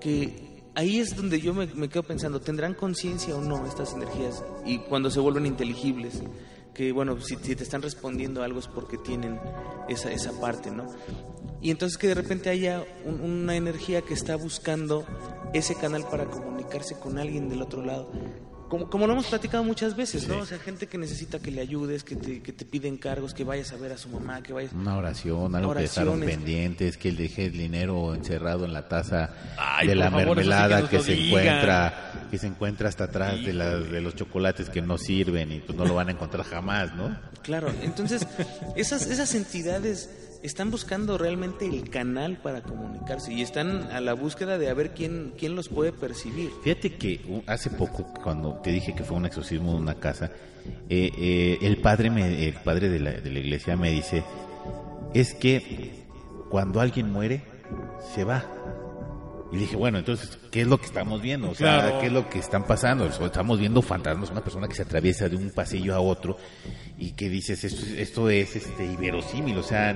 S5: que ahí es donde yo me, me quedo pensando, ¿tendrán conciencia o no estas energías? Y cuando se vuelven inteligibles, que bueno, si, si te están respondiendo algo es porque tienen esa, esa parte, ¿no? Y entonces que de repente haya un- una energía que está buscando ese canal para comunicarse con alguien del otro lado. Como, como lo hemos platicado muchas veces, ¿no? O sea, gente que necesita que le ayudes, que te, que te pide encargos, que vayas a ver a su mamá, que vayas...
S3: Una oración, algo que dejaron
S5: Oraciones.
S3: pendientes, que él deje el dinero encerrado en la taza
S4: Ay,
S3: de la
S4: favor, eso sí que
S3: mermelada que, se
S4: digan.
S3: encuentra, que se encuentra hasta atrás de, la- de los chocolates que no sirven y pues no lo van a encontrar jamás, ¿no?
S5: Claro, entonces esas, esas entidades están buscando realmente el canal para comunicarse y están a la búsqueda de a ver quién, quién los puede percibir.
S3: Fíjate que uh, hace poco, cuando te dije que fue un exorcismo de una casa, eh, eh, el padre, me, el padre de la, de la iglesia me dice, es que cuando alguien muere, se va. Y dije, bueno, entonces, ¿qué es lo que estamos viendo? O sea,
S4: Claro.
S3: ¿qué es lo que están pasando? Estamos viendo fantasmas, una persona que se atraviesa de un pasillo a otro y que dices, esto, esto es este, inverosímil, o sea,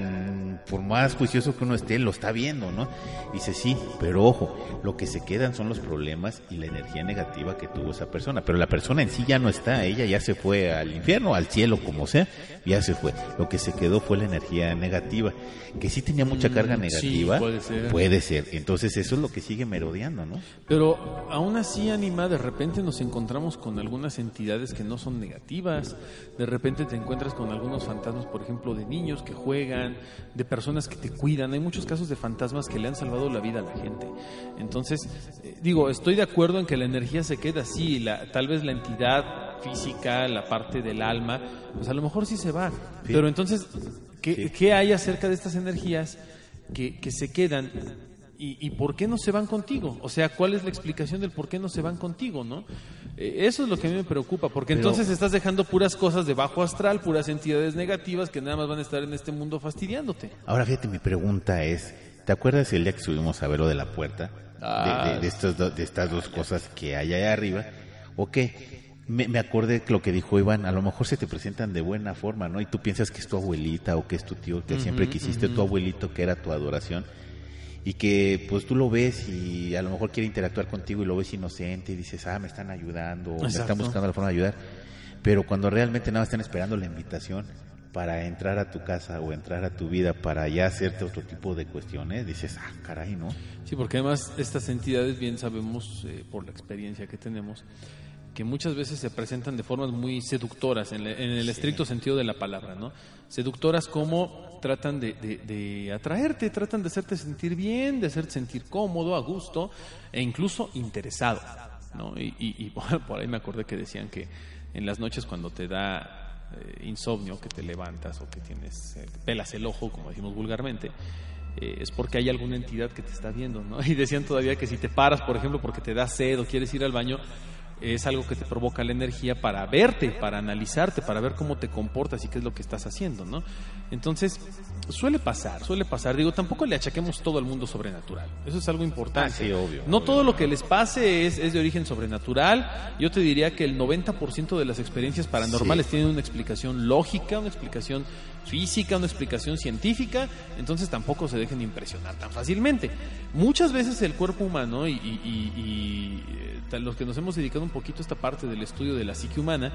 S3: por más juicioso que uno esté, lo está viendo, ¿no? Dice, sí, pero ojo, lo que se quedan son los problemas y la energía negativa que tuvo esa persona, pero la persona en sí ya no está, ella ya se fue al infierno, al cielo, como sea, ya se fue. Lo que se quedó fue la energía negativa, que sí tenía mucha carga
S4: Mm, sí,
S3: negativa.
S4: puede ser.
S3: Puede ser. Entonces eso es lo que sigue merodeando, ¿no?
S4: Pero aún así, Anima, de repente nos encontramos con algunas entidades que no son negativas. De repente te encuentras con algunos fantasmas, por ejemplo, de niños que juegan, de personas que te cuidan. Hay muchos casos de fantasmas que le han salvado la vida a la gente. Entonces, eh, digo, estoy de acuerdo en que la energía se queda así. La, tal vez la entidad física, la parte del alma, pues a lo mejor sí se va. Pero entonces, ¿qué,
S3: Sí.
S4: qué hay acerca de estas energías que, que se quedan? ¿Y, y por qué no se van contigo? O sea, ¿cuál es la explicación del por qué no se van contigo, no? Eh, eso es lo que a mí me preocupa, porque
S3: Pero-
S4: entonces estás dejando puras cosas de bajo astral, puras entidades negativas que nada más van a estar en este mundo fastidiándote.
S3: Ahora fíjate, mi pregunta es, ¿te acuerdas el día que subimos a ver lo de la puerta? De-
S4: Ah,
S3: de, de estos do- de estas dos cosas que hay allá arriba. ¿O qué? Me, me acordé lo que dijo Iván, a lo mejor se te presentan de buena forma, ¿no? Y tú piensas que es tu abuelita o que es tu tío, que siempre quisiste tu abuelito, que era tu adoración. Y que pues tú lo ves y a lo mejor quiere interactuar contigo y lo ves inocente y dices, ah, me están ayudando, o me están
S4: Exacto.
S3: buscando la forma de ayudar. Pero cuando realmente nada están esperando la invitación para entrar a tu casa o entrar a tu vida para ya hacerte otro tipo de cuestiones, dices, ah, caray, ¿no?
S4: Sí, porque además estas entidades, bien sabemos eh, por la experiencia que tenemos, que muchas veces se presentan de formas muy seductoras, en, le- en el estricto sentido de la palabra, ¿no? Seductoras como tratan de, de- de atraerte, tratan de hacerte sentir bien, de hacerte sentir cómodo, a gusto e incluso interesado, ¿no? Y, y- y por, por ahí me acordé que decían que en las noches cuando te da eh, insomnio, que te levantas o que tienes, eh, pelas el ojo, como decimos vulgarmente, eh, es porque hay alguna entidad que te está viendo, ¿no? Y decían todavía que si te paras, por ejemplo, porque te da sed o quieres ir al baño, es algo que te provoca la energía para verte, para analizarte, para ver cómo te comportas y qué es lo que estás haciendo, ¿no? Entonces, suele pasar, suele pasar. Digo, tampoco le achaquemos todo al mundo sobrenatural. Eso es algo importante.
S3: Ah, sí, obvio,
S4: No
S3: obvio.
S4: todo lo que les pase es, es de origen sobrenatural. Yo te diría que el 90% de las experiencias paranormales
S3: Sí.
S4: tienen una explicación lógica, una explicación física, una explicación científica, entonces tampoco se dejen impresionar tan fácilmente. Muchas veces el cuerpo humano y, y- y- eh, los que nos hemos dedicado un poquito a esta parte del estudio de la psique humana,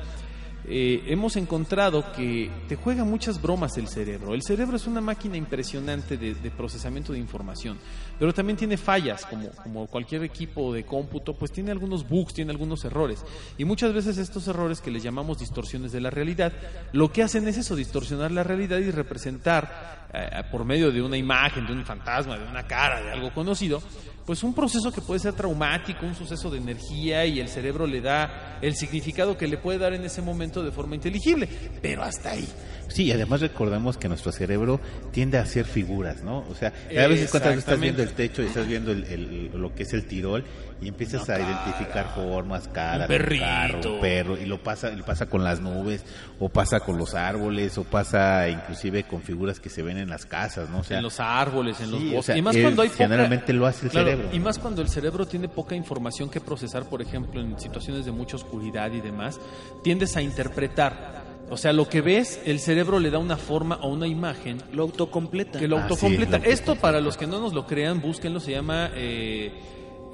S4: eh, hemos encontrado que te juega muchas bromas el cerebro. El cerebro es una máquina impresionante de procesamiento de información, pero también tiene fallas, como, como cualquier equipo de cómputo, pues tiene algunos bugs, tiene algunos errores. Y muchas veces estos errores que les llamamos distorsiones de la realidad, lo que hacen es eso, distorsionar la realidad y representar eh, por medio de una imagen, de un fantasma, de una cara, de algo conocido, pues un proceso que puede ser traumático, un suceso de energía y el cerebro le da el significado que le puede dar en ese momento de forma inteligible, pero hasta ahí.
S3: Sí, además recordamos que nuestro cerebro tiende a hacer figuras, ¿no? O sea, a veces cuando estás viendo techo y estás viendo el- el- lo que es el tirol y empiezas a identificar formas, caras,
S4: Un perrito.
S3: carro, un perro, y lo pasa, y pasa con las nubes, o pasa con los árboles, o pasa inclusive con figuras que se ven en las casas, ¿no? O sea,
S4: en los árboles, en los
S3: o
S4: bosques.
S3: sea,
S4: y más cuando hay poca-
S3: generalmente lo hace el
S4: Claro,
S3: cerebro.
S4: Y más cuando el cerebro tiene poca información que procesar, por ejemplo, en situaciones de mucha oscuridad y demás, tiendes a interpretar. O sea, lo que ves, el cerebro le da una forma o una imagen
S5: Lo autocompleta.
S4: que lo
S3: Ah, sí,
S4: autocompleta.
S3: lo
S4: Esto, para los que no nos lo crean, búsquenlo, se llama eh,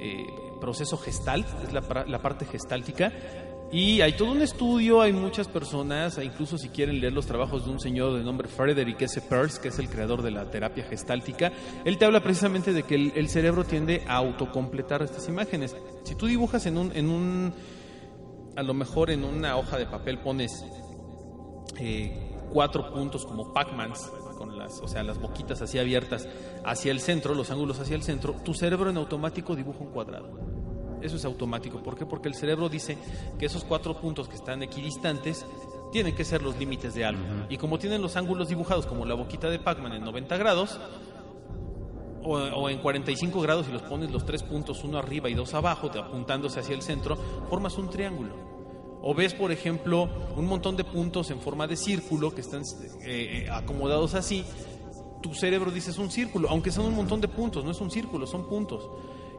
S4: eh, proceso gestalt, es la parte gestáltica. Y hay todo un estudio, hay muchas personas, e incluso si quieren leer los trabajos de un señor de nombre Frederick S. Peirce, que es el creador de la terapia gestáltica, él te habla precisamente de que el, el cerebro tiende a autocompletar estas imágenes. Si tú dibujas en un, en un, a lo mejor en una hoja de papel pones eh, cuatro puntos como Pac-Mans, con las, o sea, las boquitas así abiertas hacia el centro, los ángulos hacia el centro, tu cerebro en automático dibuja un cuadrado. Eso es automático. ¿Por qué? Porque el cerebro dice que esos cuatro puntos que están equidistantes tienen que ser los límites de algo. Y como tienen los ángulos dibujados como la boquita de Pac-Man en 90 grados, o, o en 45 grados y los pones los tres puntos, uno arriba y dos abajo, apuntándose hacia el centro, formas un triángulo. O ves, por ejemplo, un montón de puntos en forma de círculo que están eh, eh, acomodados así. Tu cerebro dice es un círculo, aunque son un montón de puntos, no es un círculo, son puntos.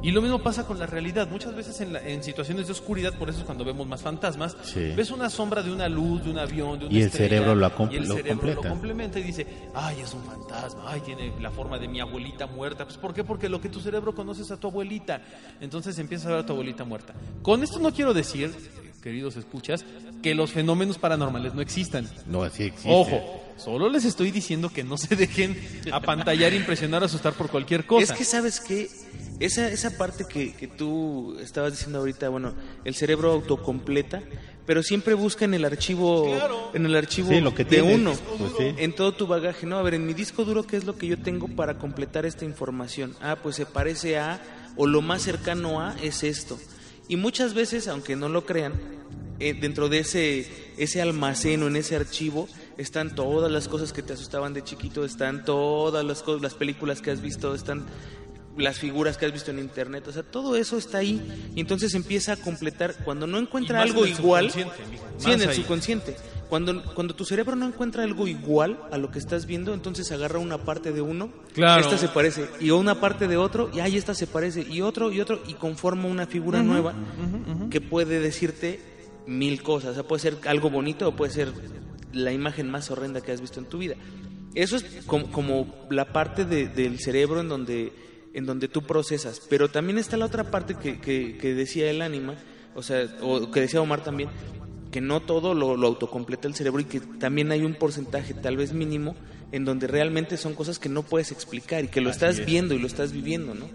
S4: Y lo mismo pasa con la realidad. Muchas veces en, la- en situaciones de oscuridad, por eso es cuando vemos más fantasmas,
S3: Sí.
S4: ves una sombra de una luz, de un avión, de una
S3: Y el cerebro lo
S4: y el
S3: lo
S4: cerebro
S3: completa.
S4: lo complementa y dice, ay, es un fantasma, ay, tiene la forma de mi abuelita muerta. Pues ¿por qué? Porque lo que tu cerebro conoce es a tu abuelita. Entonces empieza a ver a tu abuelita muerta. Con esto no quiero decir, queridos escuchas, que los fenómenos paranormales no existan.
S3: No, así existe.
S4: Ojo, solo les estoy diciendo que no se dejen apantallar, impresionar, asustar por cualquier cosa.
S5: Es que sabes que esa, esa parte que, que tú estabas diciendo ahorita, bueno, el cerebro autocompleta, pero siempre busca en el archivo,
S4: Claro.
S5: en el archivo
S3: Sí, lo que
S5: de
S3: tienes.
S5: uno,
S3: Pues sí.
S5: en todo tu bagaje. No, a ver, en mi disco duro, ¿qué es lo que yo tengo para completar esta información? Ah, pues se parece a, o lo más cercano a es esto. Y muchas veces, aunque no lo crean, eh, dentro de ese, ese almacén o en ese archivo están todas las cosas que te asustaban de chiquito, están todas las, cosas, las películas que has visto, están las figuras que has visto en internet, o sea, todo eso está ahí y entonces empieza a completar cuando no encuentra algo igual, sí, en el subconsciente. Cuando, cuando tu cerebro no encuentra algo igual a lo que estás viendo, entonces agarra una parte de uno,
S4: Claro.
S5: esta se parece, y una parte de otro, y ahí esta se parece, y otro, y otro, y conforma una figura nueva que puede decirte mil cosas. O sea, puede ser algo bonito o puede ser la imagen más horrenda que has visto en tu vida. Eso es como, como la parte de- del cerebro en donde, en donde tú procesas. Pero también está la otra parte que, que- que decía el ánima, o sea, o que decía Omar también, que no todo lo, lo autocompleta el cerebro y que también hay un porcentaje tal vez mínimo en donde realmente son cosas que no puedes explicar y que lo estás viendo y lo estás viviendo, ¿no?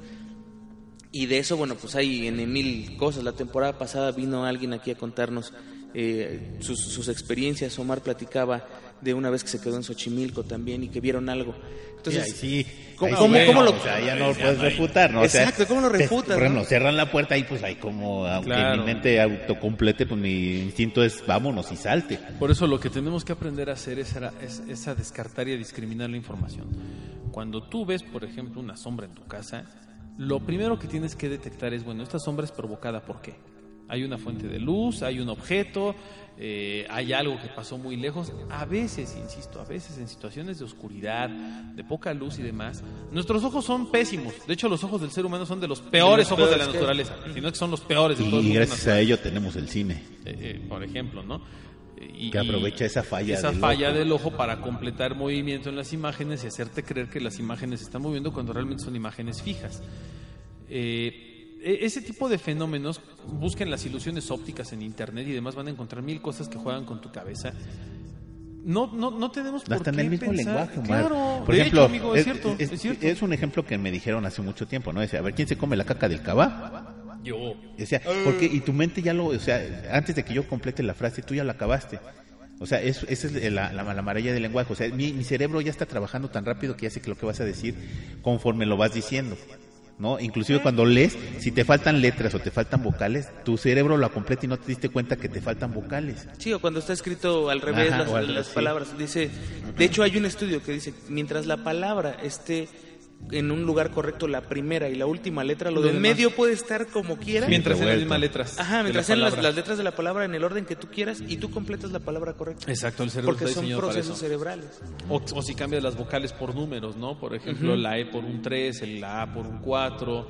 S5: Y de eso, bueno, pues hay en mil cosas. La temporada pasada vino alguien aquí a contarnos eh, sus, sus experiencias. Omar platicaba de una vez que se quedó en Xochimilco también y que vieron algo. Entonces,
S3: sí,
S5: ¿cómo-
S3: ahí
S5: cómo-
S3: bueno,
S5: cómo lo-
S3: o sea, ya no lo puedes refutar, ¿no? O sea,
S5: Exacto, ¿cómo lo
S3: te-
S5: refutas,
S3: Por ejemplo,
S5: no?
S3: cerran la puerta y pues ahí como, aunque
S4: Claro.
S3: mi mente autocomplete, pues mi instinto es vámonos y salte.
S4: Por eso lo que tenemos que aprender a hacer es, a- es- es a descartar y a discriminar la información. Cuando tú ves, por ejemplo, una sombra en tu casa, lo primero que tienes que detectar es, bueno, esta sombra es provocada por qué. Hay una fuente de luz, hay un objeto, eh, hay algo que pasó muy lejos. A veces, insisto, a veces en situaciones de oscuridad, de poca luz y demás, nuestros ojos son pésimos. De hecho, los ojos del ser humano son de los peores
S5: los
S4: ojos de la
S5: peores que-
S4: naturaleza, sino que son los peores de todo el
S3: Y gracias
S4: natural.
S3: a ello tenemos el cine.
S4: Eh, eh, por ejemplo, ¿no? Y-
S3: Que aprovecha esa falla
S4: esa
S3: del
S4: falla
S3: ojo.
S4: del ojo para completar movimiento en las imágenes y hacerte creer que las imágenes se están moviendo cuando realmente son imágenes fijas. Eh, ese tipo de fenómenos, busquen las ilusiones ópticas en internet y demás, van a encontrar mil cosas que juegan con tu cabeza. No, no, no tenemos por
S3: Hasta en
S4: qué
S3: el mismo
S4: pensar-
S3: lenguaje.
S4: Claro,
S3: Por
S4: de
S3: ejemplo,
S4: hecho, amigo, es,
S3: es,
S4: cierto,
S3: es-
S4: es cierto.
S3: es un ejemplo que me dijeron hace mucho tiempo, ¿no? Decía, a ver, ¿quién se come la caca del cabá?
S4: Yo.
S3: Decía, porque, y tu mente ya lo, o sea, antes de que yo complete la frase, tú ya la acabaste. O sea, es- esa es la, la, la maravilla del lenguaje. O sea, mi, mi cerebro ya está trabajando tan rápido que ya sé que lo que vas a decir conforme lo vas diciendo. ¿No? Inclusive cuando lees, si te faltan letras o te faltan vocales, tu cerebro lo completa y no te diste cuenta que te faltan vocales.
S5: Sí, o cuando está escrito al revés
S3: Ajá,
S5: las,
S3: o al
S5: las
S3: revés, sí.
S5: palabras. Dice, de hecho hay un estudio que dice, mientras la palabra esté en un lugar correcto, la primera y la última letra, lo
S4: Lo
S5: del
S4: demás.
S5: medio puede estar como quiera.
S4: Mientras sean las mismas letras.
S5: Ajá,
S4: de
S5: mientras
S4: la
S5: sean las, las letras de la palabra en el orden que tú quieras y tú completas la palabra correcta.
S4: Exacto, el cerebro
S5: Porque
S4: está
S5: son
S4: diseñado para
S5: procesos
S4: eso.
S5: cerebrales.
S4: O, o si cambias las vocales por números, ¿no? Por ejemplo, la E por un 3, el- la A por un 4,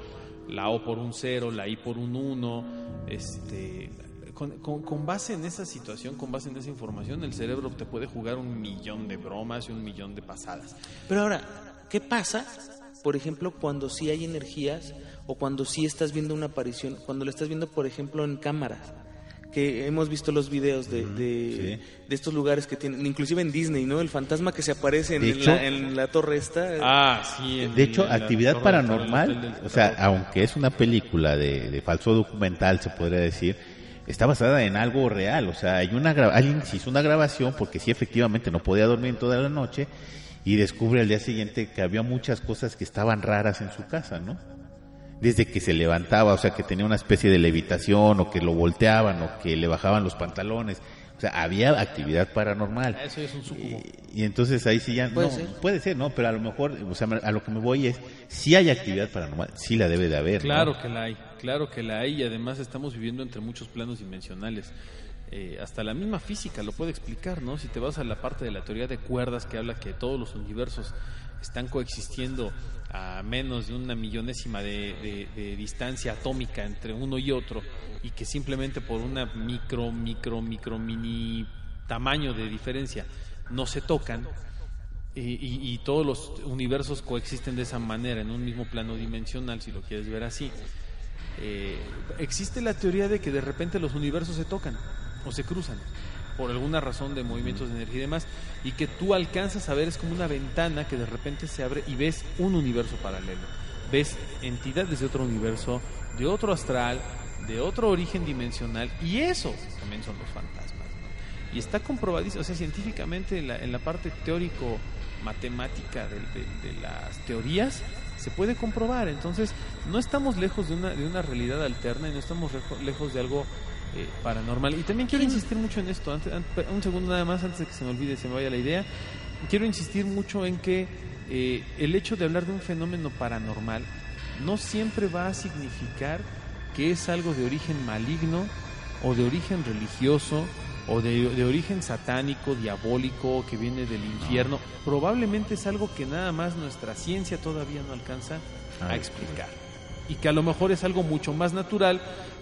S4: la O por un 0, la I por un 1. Este, con, con- con base en esa situación, con base en esa información, el cerebro te puede jugar un millón de bromas y un millón de pasadas.
S5: Pero ahora, ¿qué pasa, por ejemplo, cuando sí hay energías o cuando sí estás viendo una aparición, cuando lo estás viendo, por ejemplo, en cámaras? Que hemos visto los videos de, de, de estos lugares que tienen, inclusive en Disney, ¿no? El fantasma que se aparece en, en
S3: hecho-
S5: la, en la torre esta.
S4: Ah, sí. en-
S3: De hecho,
S4: en la
S3: actividad
S4: torre- en
S3: paranormal, o sea, aunque es una película de, de falso documental, se podría decir, está basada en algo real. O sea, hay una gra- alguien hizo una grabación porque sí, efectivamente, no podía dormir toda la noche y descubre al día siguiente que había muchas cosas que estaban raras en su casa, ¿no? Desde que se levantaba, o sea, que tenía una especie de levitación o que lo volteaban o que le bajaban los pantalones. O sea, había actividad paranormal.
S4: Eso es un sucubo.
S3: Y, y entonces ahí sí ya
S5: Puede
S3: no,
S5: ser.
S3: puede ser, ¿no? Pero a lo mejor, o sea, a lo que me voy es, si hay actividad paranormal, sí la debe de haber. ¿no?
S4: Claro que la hay, claro que la hay y además estamos viviendo entre muchos planos dimensionales. Eh, hasta la misma física lo puede explicar, ¿no? Si te vas a la parte de la teoría de cuerdas que habla que todos los universos están coexistiendo a menos de una millonésima de, distancia atómica entre uno y otro y que simplemente por una micro, micro, micro, mini tamaño de diferencia no se tocan, y todos los universos coexisten de esa manera, en un mismo plano dimensional, si lo quieres ver así. Eh, existe la teoría de que de repente los universos se tocan o se cruzan por alguna razón de movimientos de energía y demás, y que tú alcanzas a ver es como una ventana que de repente se abre y ves un universo paralelo. Ves entidades de otro universo, de otro astral, de otro origen dimensional, y eso también son los fantasmas. ¿no? Y está comprobadísimo, o sea, científicamente en la, en la parte teórico-matemática de, de- las teorías se puede comprobar. Entonces, no estamos lejos de una, de una realidad alterna y no estamos lejos de algo eh, paranormal. Y también quiero insistir mucho en esto, antes- an- un segundo nada más, antes de que se me olvide, se me vaya la idea. Quiero insistir mucho en que eh, el hecho de hablar de un fenómeno paranormal no siempre va a significar que es algo de origen maligno o de origen religioso o de, de origen satánico, diabólico, que viene del infierno. Probablemente es algo que nada más nuestra ciencia todavía no alcanza a
S3: Ah,
S4: explicar. Y que a lo mejor es algo mucho más natural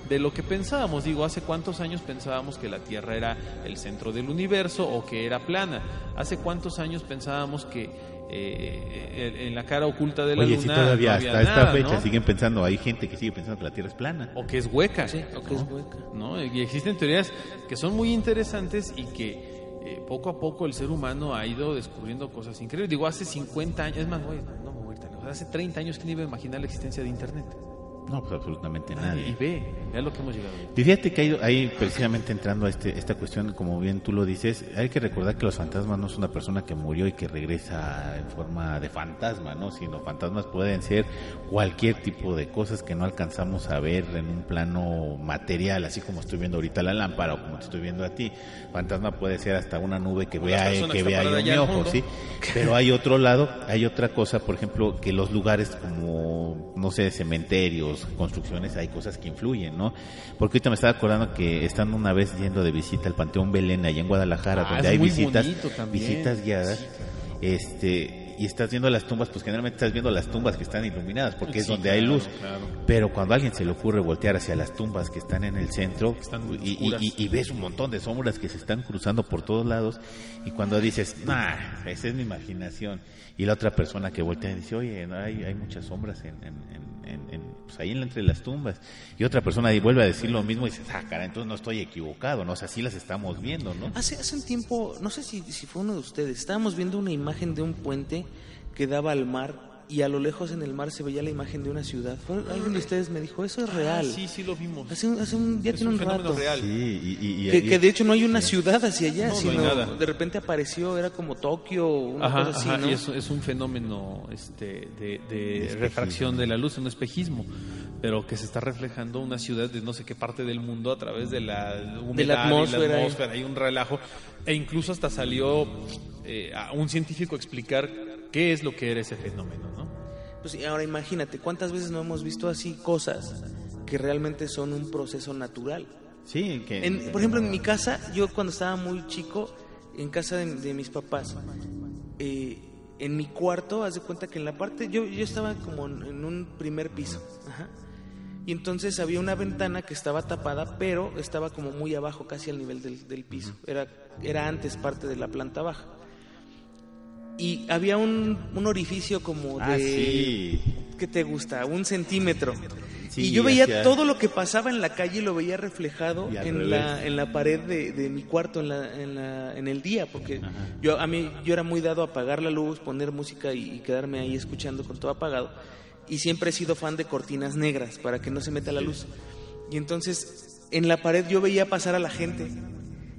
S4: de lo que pensábamos. Digo, hace cuántos años pensábamos que la Tierra era el centro del universo o que era plana. Hace cuántos años pensábamos que eh, en- la cara oculta de la
S3: Oye,
S4: luna
S3: si todavía
S4: no había
S3: hasta esta fecha
S4: ¿no?
S3: siguen pensando, hay gente que sigue pensando que la Tierra es plana.
S4: o que es hueca.
S5: Sí, o que es hueca.
S4: ¿no? Y existen teorías que son muy interesantes y que eh, poco a poco el ser humano ha ido descubriendo cosas increíbles. Digo, hace 50 años, es más, güey, no me voy tan lejos, hace 30 años, ¿quién iba a imaginar la existencia de Internet?
S3: No, pues absolutamente
S4: Y
S3: nadie.
S4: ve, vea lo que hemos llegado.
S3: Y fíjate que hay, hay precisamente entrando a este, esta cuestión, como bien tú lo dices, hay que recordar que los fantasmas no es una persona que murió y que regresa en forma de fantasma, ¿no? Sino fantasmas pueden ser cualquier tipo de cosas que no alcanzamos a ver en un plano material, así como estoy viendo ahorita la lámpara o como te estoy viendo a ti. Fantasma puede ser hasta una nube que
S4: Una
S3: vea,
S4: persona
S3: que vea yo mi ojo. ¿sí? Pero hay otro lado, hay otra cosa, por ejemplo, que los lugares como, no sé, cementerios, construcciones, hay cosas que influyen, ¿no? Porque ahorita me estaba acordando que estando una vez yendo de visita al Panteón Belén, allá en Guadalajara,
S4: Ah,
S3: donde hay visitas, visitas guiadas, este, y estás viendo las tumbas, pues generalmente estás viendo las tumbas que están iluminadas, porque es donde hay luz.
S4: claro.
S3: Pero cuando a alguien se le ocurre voltear hacia las tumbas que están en el centro
S4: Están
S3: y, y-
S4: oscuras.
S3: y- y ves un montón de sombras que se están cruzando por todos lados y cuando dices, nah, esa es mi imaginación y la otra persona que voltea y dice, oye, no, hay, hay muchas sombras en, en- en- en- en- pues ahí en- entre las tumbas y otra persona vuelve a decir lo mismo y dices, ah, cara, entonces no estoy equivocado, ¿no? O sea, sí las estamos viendo, ¿no?
S5: Hace, hace un tiempo, no sé si, si fue uno de ustedes, estábamos viendo una imagen de un puente que daba al mar y a lo lejos en el mar se veía la imagen de una ciudad. Alguien de ustedes me dijo, eso es real.
S4: Ah, sí, sí lo vimos.
S5: Hace, un- hace un, ya
S4: Es
S5: tiene
S4: un
S5: un,
S4: fenómeno
S5: rato.
S4: real.
S3: Sí, y, y- y-
S5: Que,
S3: y-
S5: que de hecho no hay una ciudad hacia allá,
S4: No, no hay
S5: sino
S4: nada.
S5: de repente apareció, era como Tokio o una
S4: Ajá,
S5: cosa así,
S4: ajá,
S5: ¿no?
S4: y es, es un fenómeno este, de, de refracción de la luz, un espejismo, pero que se está reflejando una ciudad de no sé qué parte del mundo a través de la humedad y la
S5: atmósfera.
S4: atmósfera, hay un relajo, e incluso hasta salió eh, a un científico a explicar qué es lo que era ese fenómeno, ¿no?
S5: Pues ahora imagínate, ¿cuántas veces no hemos visto así cosas que realmente son un proceso natural?
S3: sí, que,
S5: En- por ejemplo, en mi casa, yo cuando estaba muy chico, en casa de, de mis papás, eh, en mi cuarto, haz de cuenta que en la parte, yo, yo estaba como en, en un primer piso, ajá, y entonces había una ventana que estaba tapada, pero estaba como muy abajo, casi al nivel del, del piso, era, era antes parte de la planta baja. Y había un, un orificio como de...
S3: Ah, sí.
S5: ¿Qué te gusta? Un centímetro.
S3: Sí,
S5: y yo veía
S3: hacia-
S5: todo lo que pasaba en la calle, lo veía reflejado
S3: Y
S5: en la, en la pared de, de mi cuarto en, la, en, la- en el día, porque yo a mí yo era muy dado a apagar la luz, poner música y, y quedarme ahí escuchando con todo apagado. Y siempre he sido fan de cortinas negras para que no se meta la luz. Y entonces en la pared yo veía pasar a la gente.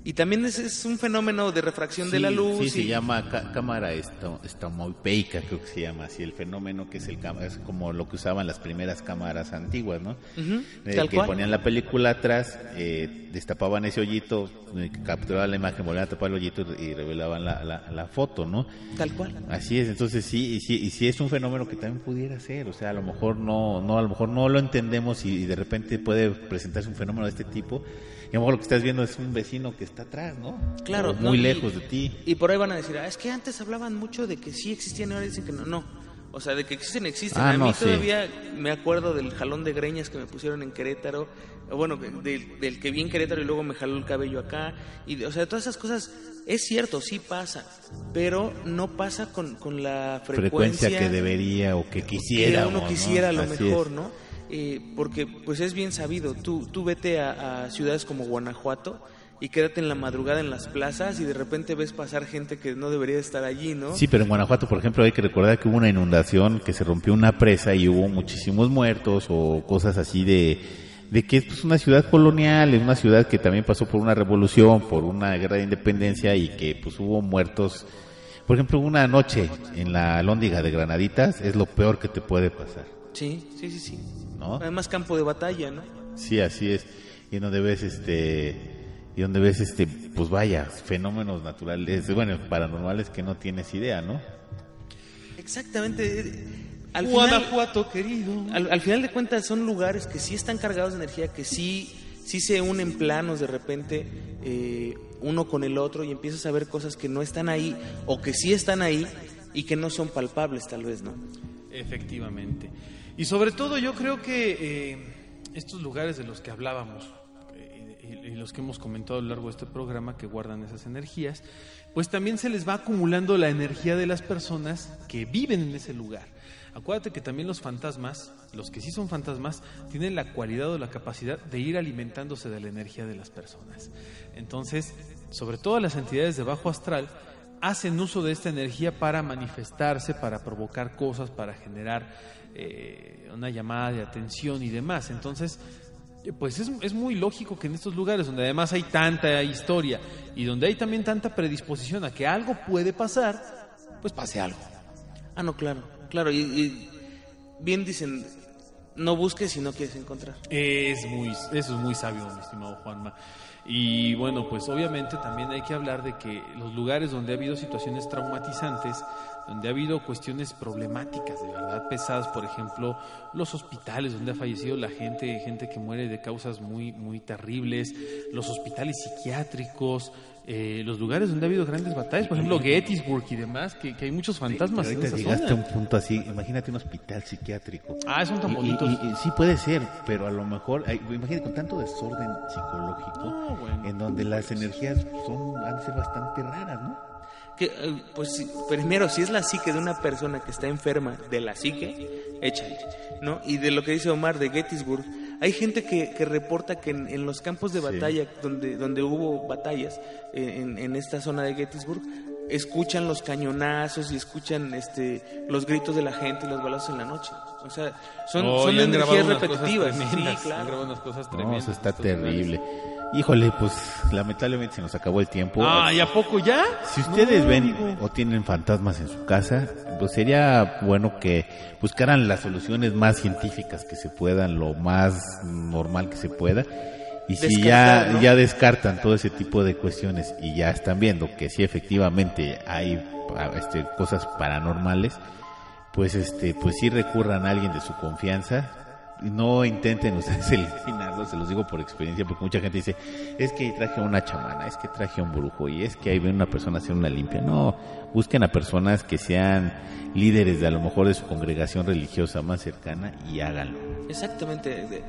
S5: Y también es, es un fenómeno de refracción de la luz.
S3: Sí, se llama cá- cámara esto- estomopeica, creo que se llama así. El fenómeno que es el es como lo que usaban las primeras cámaras antiguas, ¿no?
S5: Ujú,
S3: Eh,
S5: tal
S3: que
S5: cual.
S3: ponían la película atrás, eh, destapaban ese hoyito, eh, capturaban la imagen, volvían a tapar el hoyito y revelaban la, la, la foto, ¿no?
S5: Tal cual.
S3: Así es, entonces sí, y sí, y sí es un fenómeno que también pudiera ser, o sea, a lo mejor no, no, a lo mejor no lo entendemos y, y de repente puede presentarse un fenómeno de este tipo, y a lo mejor lo que estás viendo es un vecino que está atrás, ¿no?
S5: Claro,
S3: O
S5: ¿no?
S3: muy
S5: Y-
S3: lejos de ti.
S5: Y por ahí van a decir, ah, es que antes hablaban mucho de que sí existían y ahora dicen que no. No. O sea, de que existen, existen.
S3: Ah,
S5: a mí
S3: no, sí.
S5: todavía me acuerdo del jalón de greñas que me pusieron en Querétaro. Bueno, del, del que vi en Querétaro y luego me jaló el cabello acá. Y, o sea, todas esas cosas, es cierto, sí pasa. Pero no pasa con, con la frecuencia,
S3: frecuencia que debería o que
S5: que
S3: quisiera.
S5: uno quisiera a lo
S3: Así
S5: mejor,
S3: es.
S5: ¿no? Eh, porque pues es bien sabido, tú, tú vete a, ciudades como Guanajuato y quédate en la madrugada en las plazas y de repente ves pasar gente que no debería estar allí, ¿no?
S3: Sí, pero en Guanajuato, por ejemplo, hay que recordar que hubo una inundación, que se rompió una presa y hubo muchísimos muertos o cosas así de, de que es pues, una ciudad colonial, es una ciudad que también pasó por una revolución, por una guerra de independencia y que pues hubo muertos. Por ejemplo, una noche en la lóndiga de Granaditas es lo peor que te puede pasar,
S5: Sí, sí, sí, sí.
S3: ¿no?
S5: Además campo de batalla, ¿no?
S3: Sí, así es. Y donde ves este y donde ves este pues vaya, fenómenos naturales, bueno, paranormales que no tienes idea, ¿no?
S5: Exactamente. al final,
S4: Guanajuato querido.
S5: al, al final de cuentas son lugares que sí están cargados de energía, que sí, sí se unen planos de repente eh, uno con el otro y empiezas a ver cosas que no están ahí o que sí están ahí y que no son palpables tal vez, ¿no?
S4: Efectivamente. Y sobre todo yo creo que eh, estos lugares de los que hablábamos eh, y, y los que hemos comentado a lo largo de este programa que guardan esas energías, pues también se les va acumulando la energía de las personas que viven en ese lugar. Acuérdate que también los fantasmas, los que sí son fantasmas, tienen la cualidad o la capacidad de ir alimentándose de la energía de las personas. Entonces, sobre todo las entidades de bajo astral, hacen uso de esta energía para manifestarse, para provocar cosas, para generar eh, una llamada de atención y demás. Entonces, pues es, es muy lógico que en estos lugares donde además hay tanta historia y donde hay también tanta predisposición a que algo puede pasar, pues pase algo.
S5: Ah, no, claro, claro. Y, y bien dicen, no busques si no quieres encontrar.
S4: Es muy, eso es muy sabio, mi estimado Juanma. Y bueno, pues obviamente también hay que hablar de que los lugares donde ha habido situaciones traumatizantes, donde ha habido cuestiones problemáticas de verdad pesadas, por ejemplo, los hospitales donde ha fallecido la gente, gente que muere de causas muy, muy terribles, los hospitales psiquiátricos, eh, los lugares donde ha habido grandes batallas, por ejemplo, Gettysburg y demás, que, que hay muchos fantasmas en
S3: Ahorita
S4: esa
S3: llegaste a un punto así, imagínate un hospital psiquiátrico.
S4: Ah, son tan
S3: y-
S4: bonitos.
S3: y- y sí puede ser, pero a lo mejor, imagínate con tanto desorden psicológico,
S4: No, bueno.
S3: en donde las energías son, han de ser bastante raras, ¿no?
S5: Que, eh, pues sí, primero, si es la psique de una persona que está enferma de la psique, échale, ¿no? Y de lo que dice Omar de Gettysburg, hay gente que, que reporta que en, en los campos de
S3: Sí.
S5: batalla, donde, donde hubo batallas, eh, en, en esta zona de Gettysburg, escuchan los cañonazos y escuchan este los gritos de la gente y los balazos en la noche. O sea, son,
S4: Oh,
S5: son energías repetitivas. Sí, claro.
S4: Han grabado unas cosas
S3: No,
S4: tremendas.
S3: eso está terrible. Híjole, pues lamentablemente se nos acabó el tiempo.
S4: Ah, ¿y a poco ya?
S3: Si ustedes
S4: No,
S3: ven
S4: amigo.
S3: o tienen fantasmas en su casa, pues sería bueno que buscaran las soluciones más científicas que se puedan, lo más normal que se pueda. Y si ya,
S5: ¿no?
S3: ya descartan todo ese tipo de cuestiones y ya están viendo que sí efectivamente hay este, cosas paranormales, pues este, pues sí recurran a alguien de su confianza. No intenten ustedes eliminarlo, se los digo por experiencia, porque mucha gente dice, es que traje a una chamana, es que traje a un brujo, y es que ahí ven una persona hacer una limpia. No, busquen a personas que sean líderes de a lo mejor de su congregación religiosa más cercana y háganlo.
S5: Exactamente.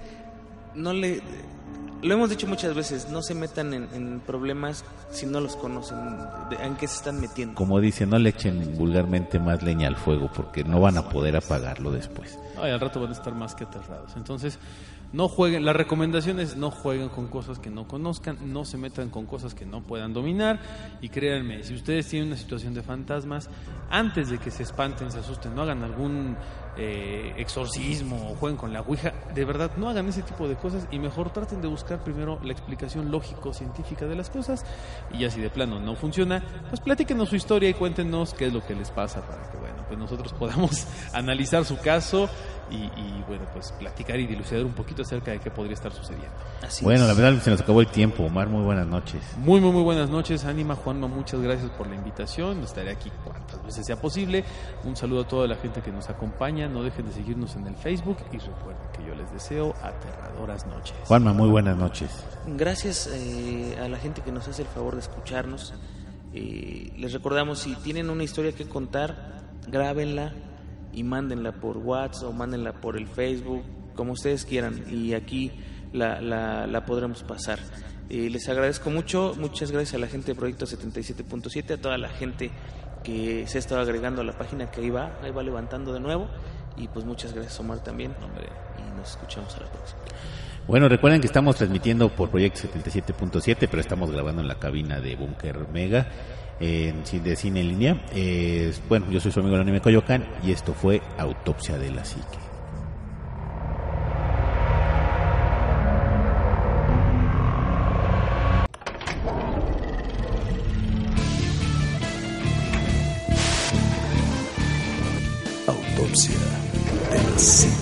S5: No le. Lo hemos dicho muchas veces, no se metan en, en problemas si no los conocen, de- en qué se están metiendo.
S3: Como dicen, no le echen vulgarmente más leña al fuego, porque no van a poder apagarlo después.
S4: Ay, al rato van a estar más que aterrados. Entonces, no jueguen. La recomendación es no jueguen con cosas que no conozcan, no se metan con cosas que no puedan dominar. Y créanme, si ustedes tienen una situación de fantasmas, antes de que se espanten, se asusten, no hagan algún eh, exorcismo o jueguen con la ouija, de verdad, no hagan ese tipo de cosas y mejor traten de buscar primero la explicación lógico-científica de las cosas. Y ya si de plano no funciona, pues platíquenos su historia y cuéntenos qué es lo que les pasa para que, bueno, pues nosotros podamos analizar su caso y, y, bueno, pues platicar y dilucidar un poquito acerca de qué podría estar sucediendo.
S5: Así
S3: Bueno,
S5: es.
S3: la verdad se nos acabó el tiempo. Omar, muy buenas noches.
S4: Muy, muy, muy buenas noches, Ánima, Juanma, muchas gracias por la invitación. Estaré aquí cuantas veces sea posible. Un saludo a toda la gente que nos acompaña. No dejen de seguirnos en el Facebook y recuerden que yo les deseo aterradoras noches.
S3: Juanma, muy buenas noches.
S5: Gracias eh, a la gente que nos hace el favor de escucharnos. Eh, les recordamos, si tienen una historia que contar, grábenla y mándenla por WhatsApp o mándenla por el Facebook, como ustedes quieran, y aquí la, la, la podremos pasar. Eh, les agradezco mucho, muchas gracias a la gente de Proyecto 77.7, a toda la gente que se ha estado agregando a la página que ahí va, ahí va levantando de nuevo, y pues muchas gracias Omar también, hombre, y nos escuchamos a la próxima.
S3: Bueno, recuerden que estamos transmitiendo por Proyecto 77.7, pero estamos grabando en la cabina de Bunker Mega en de cine en línea. Bueno, yo soy su amigo el anime Coyoacán y esto fue Autopsia de la Psique.
S2: Autopsia de la psique.